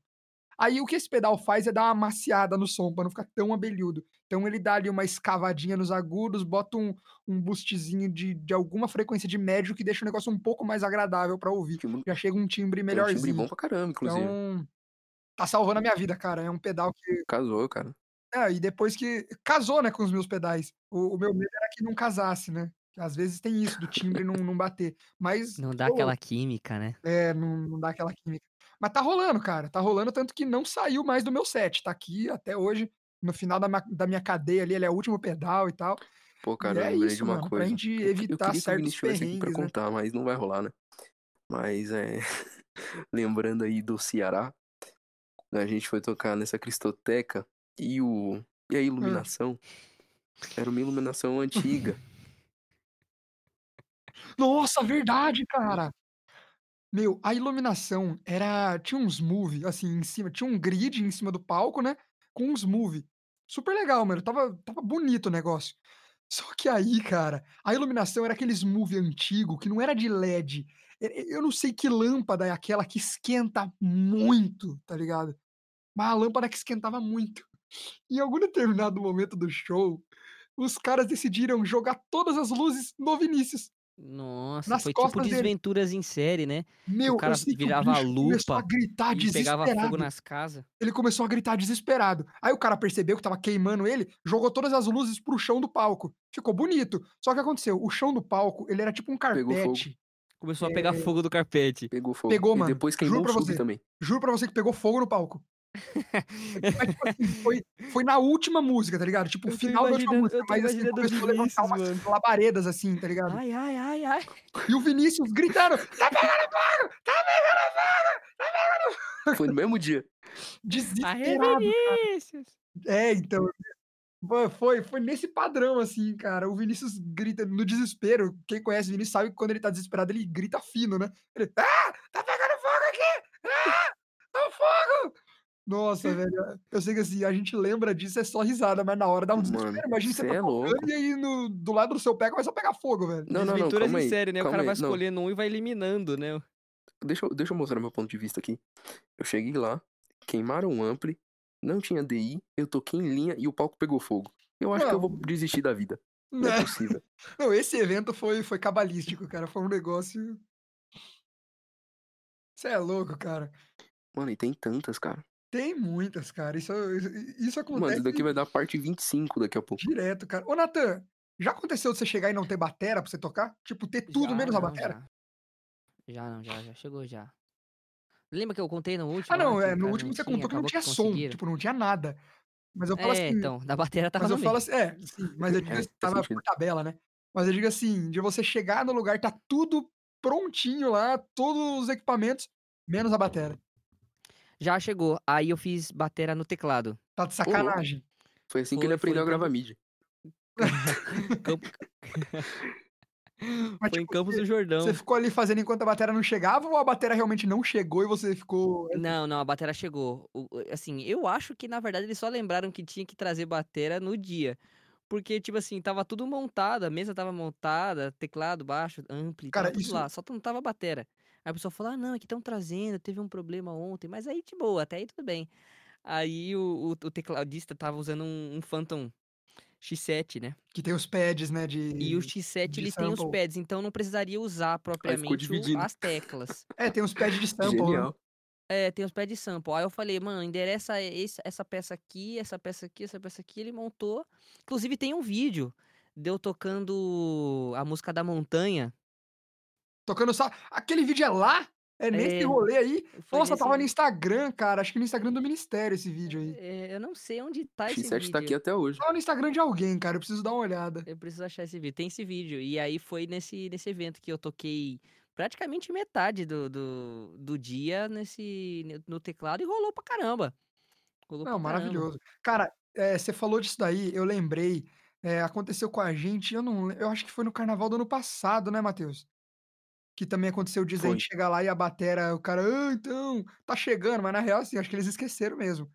Aí o que esse pedal faz é dar uma maciada no som, pra não ficar tão abelhudo. Então ele dá ali uma escavadinha nos agudos, bota um, um boostzinho de, de alguma frequência de médio que deixa o negócio um pouco mais agradável pra ouvir. Timbre, Já chega um timbre tem um melhorzinho. timbre bom pra caramba, inclusive. Então, tá salvando a minha vida, cara. É um pedal que. Casou, cara. É, e depois que. Casou, né, com os meus pedais. O, o meu medo era que não casasse, né? Que Às vezes tem isso, do timbre não, não bater. Mas. Não dá pô, aquela química, né? É, não, não dá aquela química. Mas tá rolando, cara. Tá rolando, tanto que não saiu mais do meu set. Tá aqui até hoje. No final da, da minha cadeia ali, ele é o último pedal e tal. Pô, cara, e eu é lembrei isso, de uma mano. Pra coisa. gente Eu, que- eu evitar que o certos estivesse aqui pra perrengues, né? contar, mas não vai rolar, né? Mas é. Lembrando aí do Ceará, a gente foi tocar nessa Cristoteca e o. E a iluminação era uma iluminação antiga. Nossa, verdade, cara! Meu, a iluminação era. Tinha uns movie, assim, em cima. Tinha um grid em cima do palco, né? Com uns movie. Super legal, mano. Tava, tava bonito o negócio. Só que aí, cara, a iluminação era aqueles movie antigo que não era de LED. Eu não sei que lâmpada é aquela que esquenta muito, tá ligado? Mas a lâmpada que esquentava muito. Em algum determinado momento do show, os caras decidiram jogar todas as luzes no Vinícius. Nossa, Nas foi tipo costas dele. desventuras em série, né? Meu, cara o virava a bicho a lupa gritar E pegava desesperado. fogo nas casas. Ele começou a gritar desesperado. Aí o cara percebeu que tava queimando ele, jogou todas as luzes pro chão do palco. Ficou bonito. Só que aconteceu, o chão do palco, ele era tipo um Pegou fogo. carpete. Começou a pegar É. fogo do carpete. Pegou fogo. Pegou, e mano. depois Juro queimou o pra você. também. Juro pra você que pegou fogo no palco. Mas, tipo assim, foi, foi na última música, tá ligado? Tipo, o final da última música. Mas assim, começou a levantar umas Vinícius, labaredas assim, tá ligado? Ai, ai, ai, ai. E o Vinícius gritando: tá pegando fogo! Tá pegando fogo! Foi no mesmo dia. Aê, Desesperado. Vinícius! É, então. Foi, foi nesse padrão, assim, cara. O Vinícius grita no desespero. Quem conhece o Vinícius sabe que quando ele tá desesperado, ele grita fino, né? Ele, ah, tá pegando fogo aqui! Ah, tá fogo! Nossa, velho. Eu sei que assim, a gente lembra disso, é só risada, mas na hora dá um desespero. Imagina você cê tá é e aí no, do lado do seu pé começa a pegar fogo, velho. Não, não, não, Desventuras calma em aí. série, né? O cara vai aí, não. escolhendo um e vai eliminando, né? Deixa eu, deixa eu mostrar meu ponto de vista aqui. Eu cheguei lá, queimaram um ampli, não tinha DI, eu toquei em linha e o palco pegou fogo. Eu acho que eu vou Não. desistir da vida. Não é Né? possível. Não, esse evento foi, foi cabalístico, cara. Foi um negócio. Você é louco, cara. Mano, e tem tantas, cara. Tem muitas, cara. Isso, isso, isso Mano, acontece isso daqui vai dar parte 25 daqui a pouco. direto, cara. Ô, Natan, já aconteceu de você chegar e não ter batera pra você tocar? Tipo, ter tudo Já menos a não, batera? Já. Já não, já, já chegou já. Lembra que eu contei no último? Ah, não, que é. No cara último você tinha, contou que não tinha som. conseguiram? Tipo, não tinha nada. Mas eu falo É, assim. então, da bateria tava Mas no eu falo assim, é, sim, mas eu digo É, assim, tava por tabela, né? Mas eu digo assim, de você chegar no lugar, tá tudo prontinho lá, todos os equipamentos, menos a batera. Já chegou. Aí eu fiz batera no teclado. Tá de sacanagem. Foi assim que Foi- ele aprendeu a foi gravar quando- MIDI. Campo- Mas, Foi em tipo, Campos você- do Jordão. Você ficou ali fazendo enquanto a batera não chegava ou a batera realmente não chegou e você ficou. Não, não, a batera chegou. Assim, eu acho que na verdade eles só lembraram que tinha que trazer batera no dia. Porque, tipo assim, tava tudo montado, a mesa tava montada, teclado, baixo, ampli, Cara, tava tudo isso- lá, só não tava batera. Aí a pessoa falou, ah, não, é que estão trazendo, teve um problema ontem, mas aí de boa, até aí tudo bem. Aí o, o, o tecladista tava usando um, um Phantom X7, né? Que tem os pads, né? De. E o X7 de ele tem os sample. pads, então não precisaria usar propriamente o- as teclas. É, tem os pads de sample. né? É, tem os pés de sample. Aí eu falei, mano, endereça esse- essa peça aqui, essa peça aqui, essa peça aqui. Ele montou. Inclusive tem um vídeo de eu tocando a música da montanha. Tocando só. Aquele vídeo é lá? É nesse É, rolê aí? Nossa, nesse- tava no Instagram, cara. Acho que no Instagram do Ministério esse vídeo aí. É, eu não sei onde tá esse X7 vídeo. tá aqui até hoje. Tava no Instagram de alguém, cara. Eu preciso dar uma olhada. Eu preciso achar esse vídeo. Tem esse vídeo. E aí foi nesse, nesse evento que eu toquei praticamente metade do, do, do dia nesse, no teclado e rolou pra caramba. Rolou Não, pra caramba. maravilhoso. Cara, eh, você falou disso daí, eu lembrei. eh, aconteceu com a gente, eu não, eu acho que foi no carnaval do ano passado, né, Matheus? Que também aconteceu de gente chegar lá e a batera, o cara, ah, então, tá chegando, mas na real, assim, acho que eles esqueceram mesmo.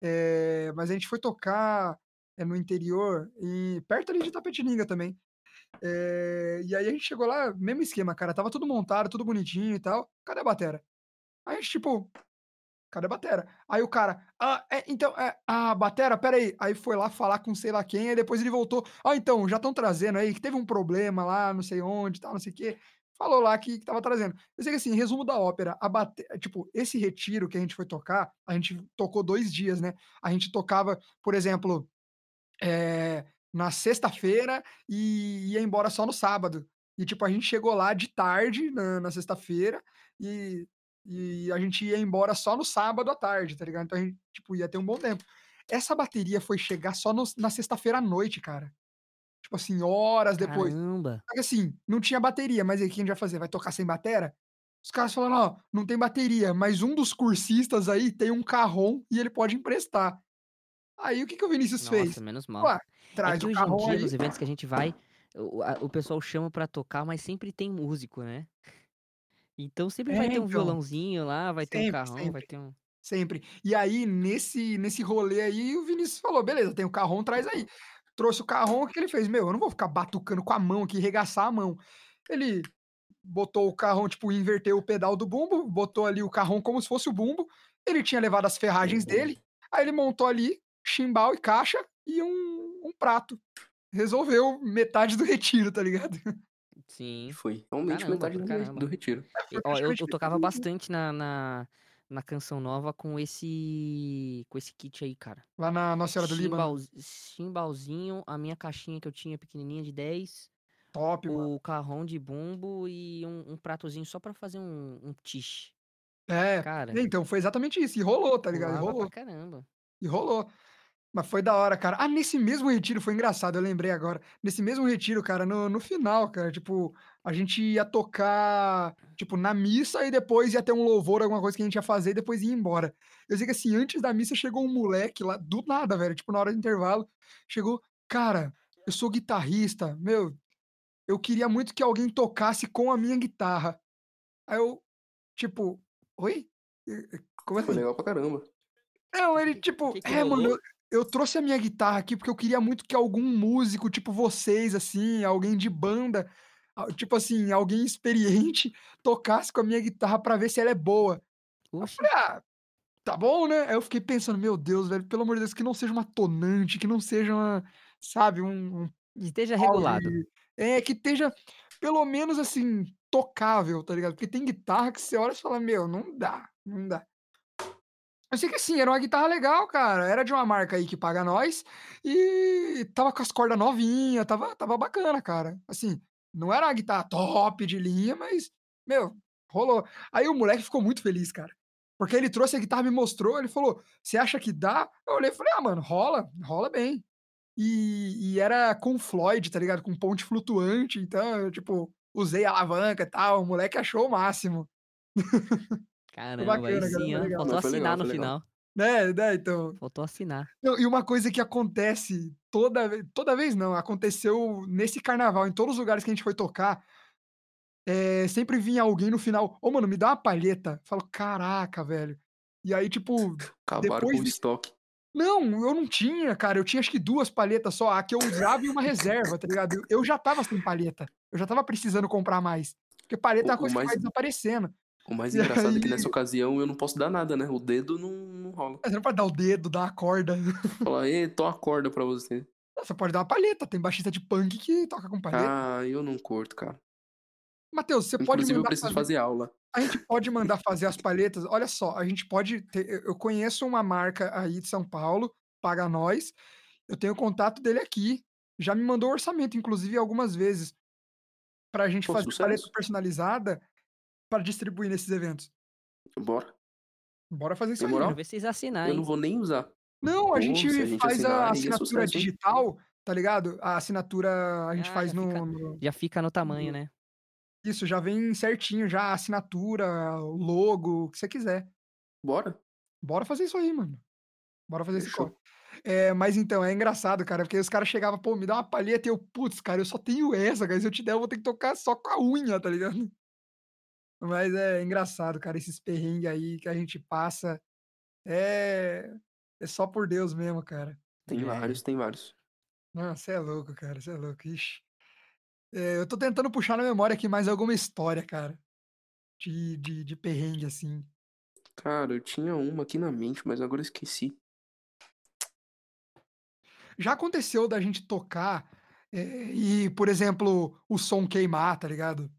Eh, mas a gente foi tocar eh, no interior, e perto ali de Tapetininga também. Eh, e aí a gente chegou lá, mesmo esquema, cara, tava tudo montado, tudo bonitinho e tal. Cadê a batera? Aí a gente, tipo, cadê a batera? Aí o cara, ah, é, então, é, a batera, pera aí. Aí foi lá falar com sei lá quem, aí depois ele voltou. Ah, então, já estão trazendo aí, que teve um problema lá, não sei onde, tal, não sei o quê. Falou lá que, que tava trazendo. Eu sei que assim, resumo da ópera, bate... tipo, esse retiro que a gente foi tocar, a gente tocou dois dias, né? A gente tocava, por exemplo, eh, na sexta-feira e ia embora só no sábado. E, tipo, a gente chegou lá de tarde, na, na sexta-feira, e, e a gente ia embora só no sábado à tarde, tá ligado? Então a gente, tipo, ia ter um bom tempo. Essa bateria foi chegar só no- na sexta-feira à noite, cara. Tipo assim, horas depois. Caramba. Só que assim, não tinha bateria, mas aí o que a gente vai fazer? Vai tocar sem batera? Os caras falaram, ó, não tem bateria, mas um dos cursistas aí tem um carrom e ele pode emprestar. Aí o que, que o Vinícius fez? Nossa, menos mal. Ué, É traz que o hoje em dia, aí. nos eventos que a gente vai, o, a- o pessoal chama pra tocar, mas sempre tem músico, né? Então sempre vai É, ter um então. violãozinho lá, vai ter um Sempre, carrão, vai sempre. ter um. Sempre. E aí, nesse, nesse rolê aí, o Vinícius falou: beleza, tem o carrom, traz aí. Trouxe o carrom, o que ele fez? Meu, eu não vou ficar batucando com a mão aqui, regaçar a mão. Ele botou o carrom, tipo, inverteu o pedal do bumbo, botou ali o carrom como se fosse o bumbo. Ele tinha levado as ferragens dele, aí ele montou ali chimbal e caixa e um, um prato. Resolveu metade do retiro, tá ligado? Sim. Foi realmente Caramba, metade do, caramba. do retiro. E, Ó, eu, eu tocava bastante na, na, na canção nova com esse com esse kit aí, cara. Lá na Nossa Senhora do Líbano. Chimbal, chimbalzinho, a minha caixinha que eu tinha pequenininha de 10, Top, mano. o carrão de bumbo e um, um pratozinho só pra fazer um, um tiche. É. Cara, Então, foi exatamente isso. E rolou, tá ligado? E rolou. pra caramba. E rolou. Mas foi da hora, cara. Ah, nesse mesmo retiro, foi engraçado, eu lembrei agora. Nesse mesmo retiro, cara, no, no final, cara, tipo, a gente ia tocar, tipo, na missa e depois ia ter um louvor, alguma coisa que a gente ia fazer e depois ia embora. Eu sei que assim, antes da missa chegou um moleque lá, do nada, velho, tipo, na hora do intervalo, chegou, cara, eu sou guitarrista, meu, eu queria muito que alguém tocasse com a minha guitarra. Aí eu, tipo, oi? Como Foi assim? legal pra caramba. Não, ele tipo, que que é, mano, eu, eu trouxe a minha guitarra aqui porque eu queria muito que algum músico, tipo vocês, assim, alguém de banda, tipo assim, alguém experiente, tocasse com a minha guitarra pra ver se ela é boa. Eu falei, ah, tá bom, né? Aí eu fiquei pensando, meu Deus, velho, pelo amor de Deus, que não seja uma tonante, que não seja uma, sabe, um, um Esteja regulado. É, que esteja pelo menos assim, tocável, tá ligado? Porque tem guitarra que você olha e fala, meu, não dá, não dá. Eu sei que assim, era uma guitarra legal, cara. Era de uma marca aí que paga nós e tava com as cordas novinhas, tava, tava bacana, cara. Assim, não era uma guitarra top de linha, mas, meu, rolou. Aí o moleque ficou muito feliz, cara. Porque ele trouxe a guitarra, me mostrou, ele falou: Você acha que dá? Eu olhei e falei: Ah, mano, rola, rola bem. E, e era com Floyd, tá ligado? Com ponte flutuante. Então, eu, tipo, usei alavanca e tal. O moleque achou o máximo. Caramba, aí bacana, cara, sim, ó. Faltou assinar legal, no final. Né, né, então. Faltou assinar. Não, e uma coisa que acontece toda vez, toda vez não, aconteceu nesse carnaval, em todos os lugares que a gente foi tocar, eh, sempre vinha alguém no final, ô mano, me dá uma palheta. Eu falo, caraca, velho. E aí, tipo, Acabaram Depois com o de- estoque. não, eu não tinha, cara. Eu tinha acho que duas palhetas só, a que eu usava e uma reserva, tá ligado? Eu, já tava sem palheta. Eu já tava precisando comprar mais. Porque palheta é O- uma coisa o que vai mais- desaparecendo. O mais engraçado é que aí- nessa ocasião eu não posso dar nada, né? O dedo não, não rola. Mas Você não pode dar o dedo, dar a corda. Falar, ei, tô a corda pra você. Você pode dar uma palheta. Tem baixista de punk que toca com palheta. Ah, eu não curto, cara. Matheus, você pode Inclusive eu mandar preciso fazer... fazer aula. A gente pode mandar fazer as palhetas. Olha só, a gente pode. ter- eu- Eu conheço uma marca aí de São Paulo, paga nós. Eu tenho contato dele aqui. Já me mandou orçamento, inclusive, algumas vezes. Pra gente Pô, fazer sucesso. paleta personalizada para distribuir nesses eventos. Bora. Bora fazer isso aí. Quero ver vocês assinar, Eu não vou nem usar. Não, a Pô, gente, se a gente faz assinar, a é assinatura digital, tá ligado? A assinatura a gente Ah, faz já no, fica- no- Já fica no tamanho, né? Isso, já vem certinho, já a assinatura, o logo, o que você quiser. Bora. Bora fazer isso aí, mano. Bora fazer esse Fechou. corre. É, mas então, é engraçado, cara, porque os caras chegavam, pô, me dá uma palheta e eu, putz, cara, eu só tenho essa, cara. Se eu te der, eu vou ter que tocar só com a unha, tá ligado? Mas é engraçado, cara, esses perrengues aí que a gente passa. É. É só por Deus mesmo, cara. Tem É. vários, tem vários. Não, você é louco, cara, você é louco. Ixi. É, eu tô tentando puxar na memória aqui mais alguma história, cara. De, de, de perrengue, assim. Cara, eu tinha uma aqui na mente, mas agora eu esqueci. Já aconteceu da gente tocar eh, e, por exemplo, o som queimar, tá ligado?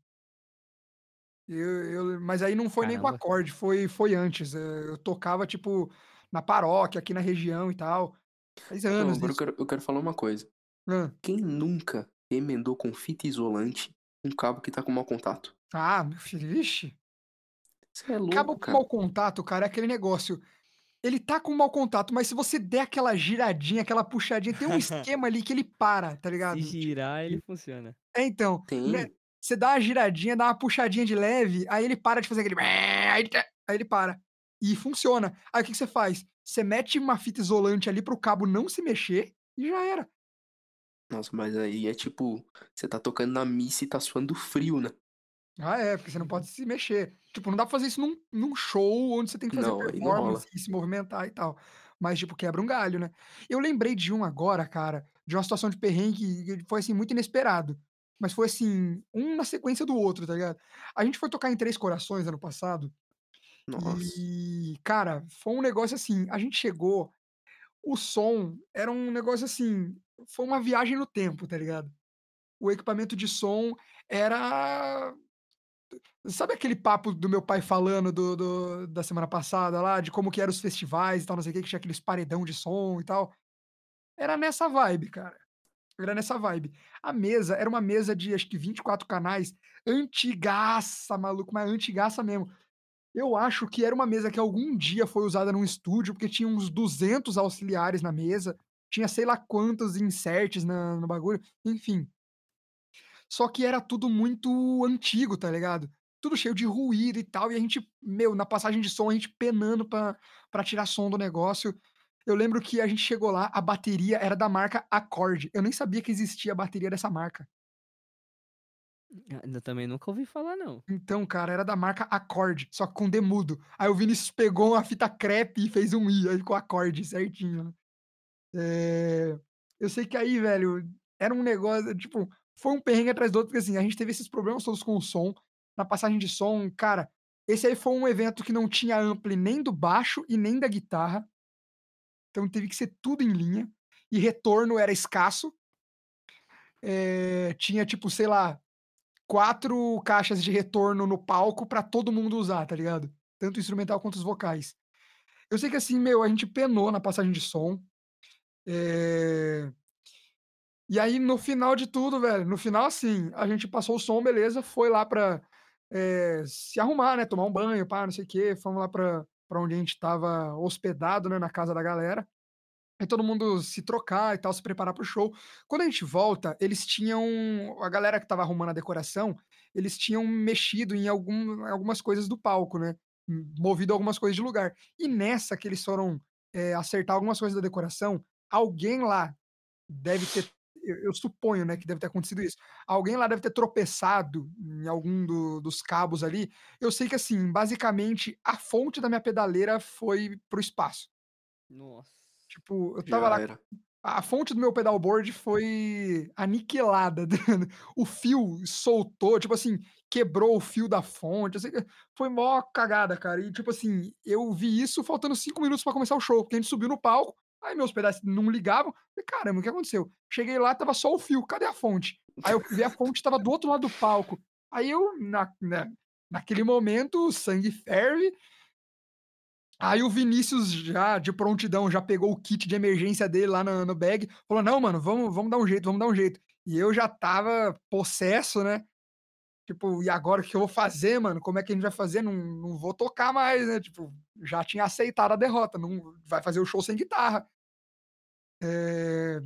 Eu, eu- mas aí não foi nem com Caramba. acorde, foi, foi antes. eh, Eu tocava, tipo, na paróquia, aqui na região e tal. Faz Não, anos agora eu quero, eu quero falar uma coisa. Hã. Quem nunca emendou com fita isolante um cabo que tá com mau contato? Ah, meu filho, vixe. Você é louco, Cabo com mau contato, cara, é aquele negócio. Ele tá com mau contato, mas se você der aquela giradinha, aquela puxadinha, tem um esquema ali que ele para, tá ligado? Se girar, ele funciona. É, então. Tem. né, Você dá uma giradinha, dá uma puxadinha de leve, aí ele para de fazer aquele. Aí ele- para. E funciona. Aí o que, que você faz? Você mete uma fita isolante ali pro cabo não se mexer e já era. Nossa, mas aí é tipo, você tá tocando na missa e tá suando frio, né? Ah, é, porque você não pode se mexer. Tipo, não dá pra fazer isso num, num show onde você tem que fazer Não, performance e se movimentar e tal. Mas, tipo, quebra um galho, né? Eu lembrei de um agora, cara, de uma situação de perrengue que foi, assim, muito inesperado. Mas foi, assim, um na sequência do outro, tá ligado? A gente foi tocar em Três Corações ano passado. Nossa. E, cara, foi um negócio assim, a gente chegou, o som era um negócio assim, foi uma viagem no tempo, tá ligado? O equipamento de som era. Sabe aquele papo do meu pai falando do, do- da semana passada lá, de como que eram os festivais e tal, não sei o que, que tinha aqueles paredão de som e tal? Era nessa vibe, cara. Era nessa vibe. A mesa era uma mesa de acho que 24 canais, antigaça, maluco, mas antigaça mesmo. Eu acho que era uma mesa que algum dia foi usada num estúdio, porque tinha uns 200 auxiliares na mesa, tinha sei lá quantos inserts na, no bagulho, enfim. Só que era tudo muito antigo, tá ligado? Tudo cheio de ruído e tal, e a gente, meu, na passagem de som, a gente penando pra, pra tirar som do negócio. Eu lembro que a gente chegou lá, a bateria era da marca Accord. Eu nem sabia que existia a bateria dessa marca. Ah, Eu também nunca ouvi falar, não. Então, cara, era da marca Accord, só com demudo. Aí o Vinícius pegou uma fita crepe e fez um I, aí ficou acorde certinho. né? É, Eu sei que aí, velho, era um negócio, tipo, foi um perrengue atrás do outro, porque assim, a gente teve esses problemas todos com o som. Na passagem de som, cara, Esse aí foi um evento que não tinha ampli nem do baixo e nem da guitarra. Então teve que ser tudo em linha. E retorno era escasso. Eh, tinha, tipo, sei lá, 4 caixas de retorno no palco pra todo mundo usar, tá ligado? Tanto o instrumental quanto os vocais. Eu sei que assim, meu, a gente penou na passagem de som. Eh E aí no final de tudo, velho, no final assim, a gente passou o som, beleza, foi lá pra, eh, se arrumar, né, tomar um banho, pá, não sei o quê, fomos lá pra pra onde a gente estava hospedado, né, na casa da galera. Aí todo mundo se trocar e tal, se preparar para o show. Quando a gente volta, eles tinham a galera que estava arrumando a decoração, eles tinham mexido em algum algumas coisas do palco, né, movido algumas coisas de lugar. E nessa que eles foram, eh, acertar algumas coisas da decoração, alguém lá deve ter eu eu suponho, né, que deve ter acontecido isso. Alguém lá deve ter tropeçado em algum do dos cabos ali. Eu sei que assim, basicamente, a fonte da minha pedaleira foi para o espaço. Nossa. Tipo, eu estava Já lá era. a fonte do meu pedalboard foi aniquilada, o fio soltou, tipo assim, quebrou o fio da fonte, assim, foi mó cagada, cara. E tipo assim, eu vi isso faltando 5 minutos pra começar o show, porque a gente subiu no palco, aí meus pedais não ligavam, falei: "Caramba, o que aconteceu?". Cheguei lá, estava só o fio, cadê a fonte? Aí eu ver a fonte estava do outro lado do palco. Aí eu na né, naquele momento o sangue ferve aí o Vinícius já de prontidão, já pegou o kit de emergência dele lá no no bag, falou: "Não mano, vamos vamos dar um jeito, vamos dar um jeito". E eu já estava possesso, né, tipo: "E agora o que eu vou fazer mano? Como é que a gente vai fazer? Não não vou tocar mais, né", tipo, já tinha aceitado a derrota, não vai fazer o show sem guitarra. Eh,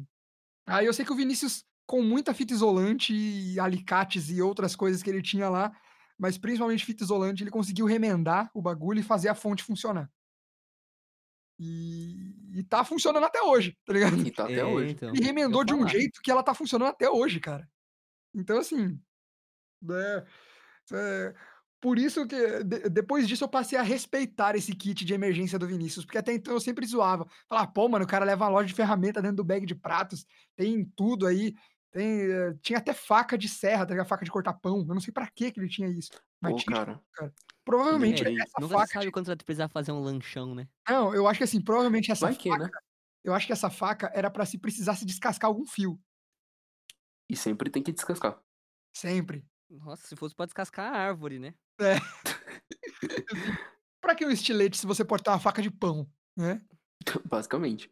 aí eu sei que o Vinícius, com muita fita isolante e alicates e outras coisas que ele tinha lá, mas principalmente fita isolante, ele conseguiu remendar o bagulho e fazer a fonte funcionar. E e tá funcionando até hoje, tá ligado? E tá até É, hoje. então, Ele remendou de um jeito que ela tá funcionando até hoje, cara. Então assim, né, eh, por isso que de depois disso eu passei a respeitar esse kit de emergência do Vinícius, porque até então eu sempre zoava, falava: "Pô mano, o cara leva uma loja de ferramenta dentro do bag de pratos, tem tudo aí, tem, eh" tinha até faca de serra, tá faca de cortar pão, eu não sei pra que que ele tinha isso, mas Pô, tinha, cara. cara. Provavelmente Lembrei. essa Nunca faca sabe quando você vai precisar fazer um lanchão, né. não, eu acho que assim, provavelmente essa Vai que, faca né? eu acho que essa faca era pra se precisasse descascar algum fio. E sempre tem que descascar. Sempre. Nossa, se fosse pra descascar a árvore, né. É. Pra que um estilete se você pode ter uma faca de pão, né? Basicamente.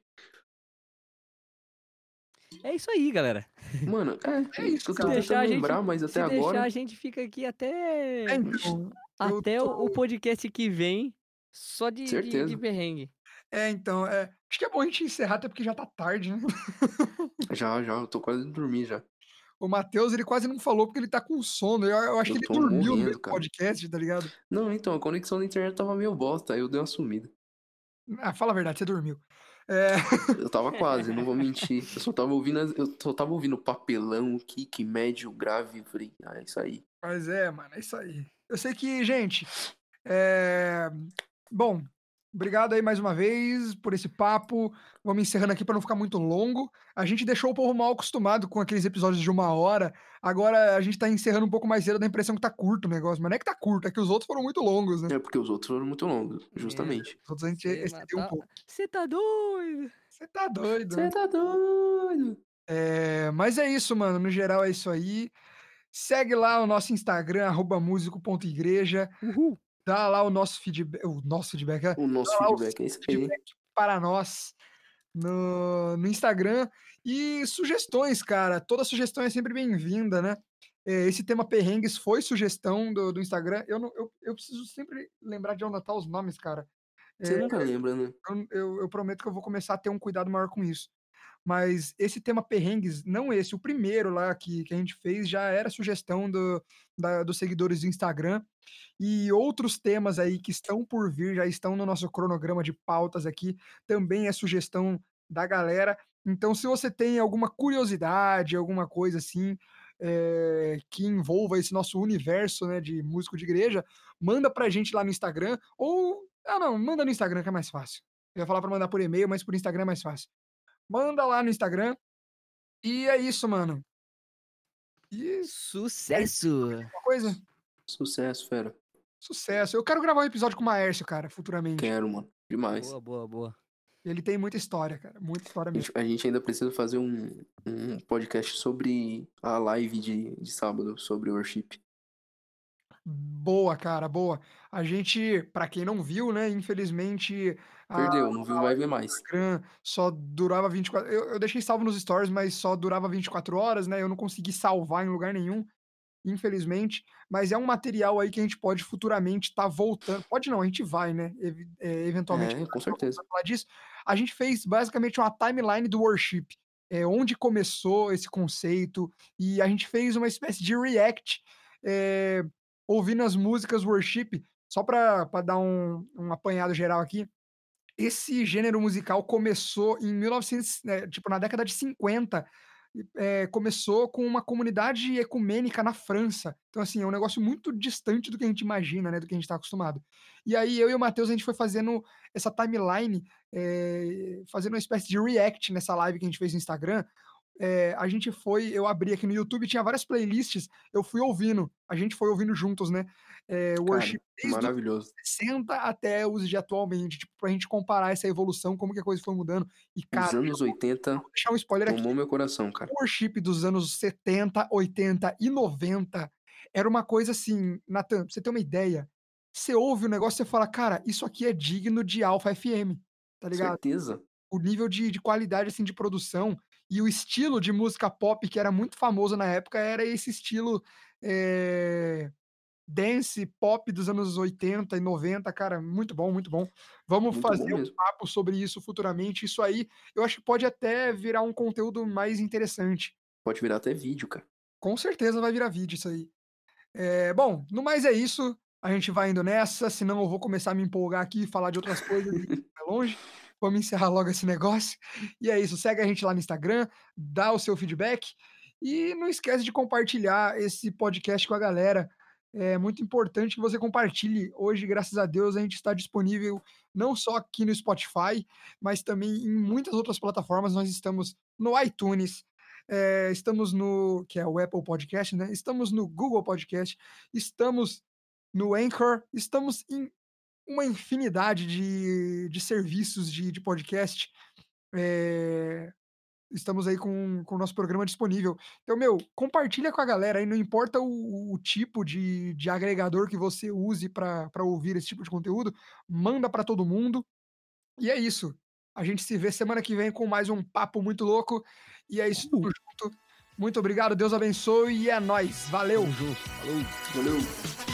É isso aí, galera. Mano, é, É isso, eu cara. tentando Deixar a gente- lembrar, mas Se até deixar, agora. a gente fica aqui até É, então, eu até o tô o podcast que vem, só de de de perrengue. É, então, é, acho que é bom a gente encerrar, até porque já tá tarde, né? Já, já, eu tô quase dormindo já. O Matheus, ele quase não falou porque ele tá com sono. Eu, eu acho Eu que ele dormiu no morrendo, do cara. podcast, tá ligado? Não, então, a conexão da internet tava meio bosta, aí eu dei uma sumida. Ah, fala a verdade, você dormiu. É, Eu tava quase, não vou mentir. Eu só tava ouvindo, eu só tava ouvindo papelão, kick, médio, grave. Falei, ah, é isso aí. mas é, mano, é isso aí. Eu sei que, gente, é... bom, obrigado aí mais uma vez por esse papo. Vamos encerrando aqui pra não ficar muito longo. A gente deixou o povo mal acostumado com aqueles episódios de uma hora. Agora a gente tá encerrando um pouco mais cedo, dá a impressão que tá curto o negócio. Mas não é que tá curto, é que os outros foram muito longos, né? É porque os outros foram muito longos, justamente. Os outros a gente excedeu um mata- pouco. Você tá doido? Você tá doido, né? Você tá doido? É, mas é isso, mano. No geral é isso aí. Segue lá o nosso Instagram, arroba músico.igreja. Uhul. Dá lá o nosso feedback. O nosso feedback, é, O nosso o feedback é isso feedback para nós no, no Instagram. E sugestões, cara. Toda sugestão é sempre bem-vinda, né? É, esse tema perrengues foi sugestão do, do Instagram. Eu, não, eu, eu preciso sempre lembrar de anotar os nomes, cara. Você É, nunca lembra, né? eu, eu- eu prometo que eu vou começar a ter um cuidado maior com isso. Mas esse tema perrengues, não esse, o primeiro lá que, que a gente fez já era sugestão do, da- dos seguidores do Instagram. E outros temas aí que estão por vir, já estão no nosso cronograma de pautas aqui, também é sugestão da galera. Então, se você tem alguma curiosidade, alguma coisa assim, eh, que envolva esse nosso universo né, de músico de igreja, manda pra gente lá no Instagram, ou. Ah, não, manda no Instagram que é mais fácil. Eu ia falar pra mandar por e-mail, mas por Instagram é mais fácil. Manda lá no Instagram. E é isso, mano. E Sucesso! uma coisa? Sucesso, fera. Sucesso. Eu quero gravar um episódio com o Maércio, cara, futuramente. Quero, mano. Demais. Boa, boa, boa. Ele tem muita história, cara. Muita história A mesmo. gente, a gente ainda precisa fazer um, um podcast sobre a live de, de sábado, sobre worship. Boa, cara, boa. A gente, pra quem não viu, né, infelizmente a Perdeu, não viu, vai ver mais. Instagram só durava 24 eu eu deixei salvo nos stories, mas só durava 24 horas, né, eu não consegui salvar em lugar nenhum, infelizmente, mas é um material aí que a gente pode futuramente estar voltando pode não, a gente vai, né, ev eh, eventualmente É, com certeza. falar disso. A gente fez basicamente uma timeline do worship, eh, onde começou esse conceito, e a gente fez uma espécie de react, eh, ouvindo as músicas worship, só pra dar um um apanhado geral aqui, esse gênero musical começou em 1900 eh, tipo na década de 50, eh, começou com uma comunidade ecumênica na França. Então, assim, é um negócio muito distante do que a gente imagina, né, do que a gente tá acostumado. E aí eu e o Matheus, a gente foi fazendo essa timeline, eh, fazendo uma espécie de react nessa live que a gente fez no Instagram, eh, a gente foi eu abri aqui no YouTube, tinha várias playlists, eu fui ouvindo, a gente foi ouvindo juntos, né, eh, Cara, worship desde os maravilhoso. 60 até os de atualmente, tipo, pra gente comparar essa evolução, como que a coisa foi mudando. E, Os cara, eu anos 80 vou deixar um spoiler aqui, tomou meu coração, cara. o worship dos anos 70, 80 e 90 era uma coisa assim, Natan, pra você ter uma ideia, você ouve o negócio, você fala: "Cara, isso aqui é digno de Alpha FM", tá ligado? Certeza. O nível de de qualidade, assim, de produção e o estilo de música pop que era muito famoso na época era esse estilo, eh, dance pop dos anos 80 e 90, cara, muito bom, muito bom. Vamos Muito bom fazer um mesmo. papo sobre isso futuramente, isso aí eu acho que pode até virar um conteúdo mais interessante. Pode virar até vídeo, cara. Com certeza vai virar vídeo isso aí. Eh, bom, no mais é isso, a gente vai indo nessa, senão eu vou começar a me empolgar aqui e falar de outras coisas e vai longe. Vamos encerrar logo esse negócio. E é isso, segue a gente lá no Instagram, dá o seu feedback e não esquece de compartilhar esse podcast com a galera. É muito importante que você compartilhe. Hoje, graças a Deus, a gente está disponível não só aqui no Spotify, mas também em muitas outras plataformas. Nós estamos no iTunes, eh, estamos no que é o Apple Podcast, né, estamos no Google Podcast, estamos no Anchor, estamos em uma infinidade de de serviços de de podcast. Eh, estamos aí com com o nosso programa disponível. Então, meu, compartilha com a galera aí, não importa o o tipo de de agregador que você use pra ouvir esse tipo de conteúdo, manda pra todo mundo. E é isso, a gente se vê semana que vem com mais um papo muito louco, e é isso, tamo junto. Muito obrigado, Deus abençoe e é nóis, valeu! Falou. Valeu.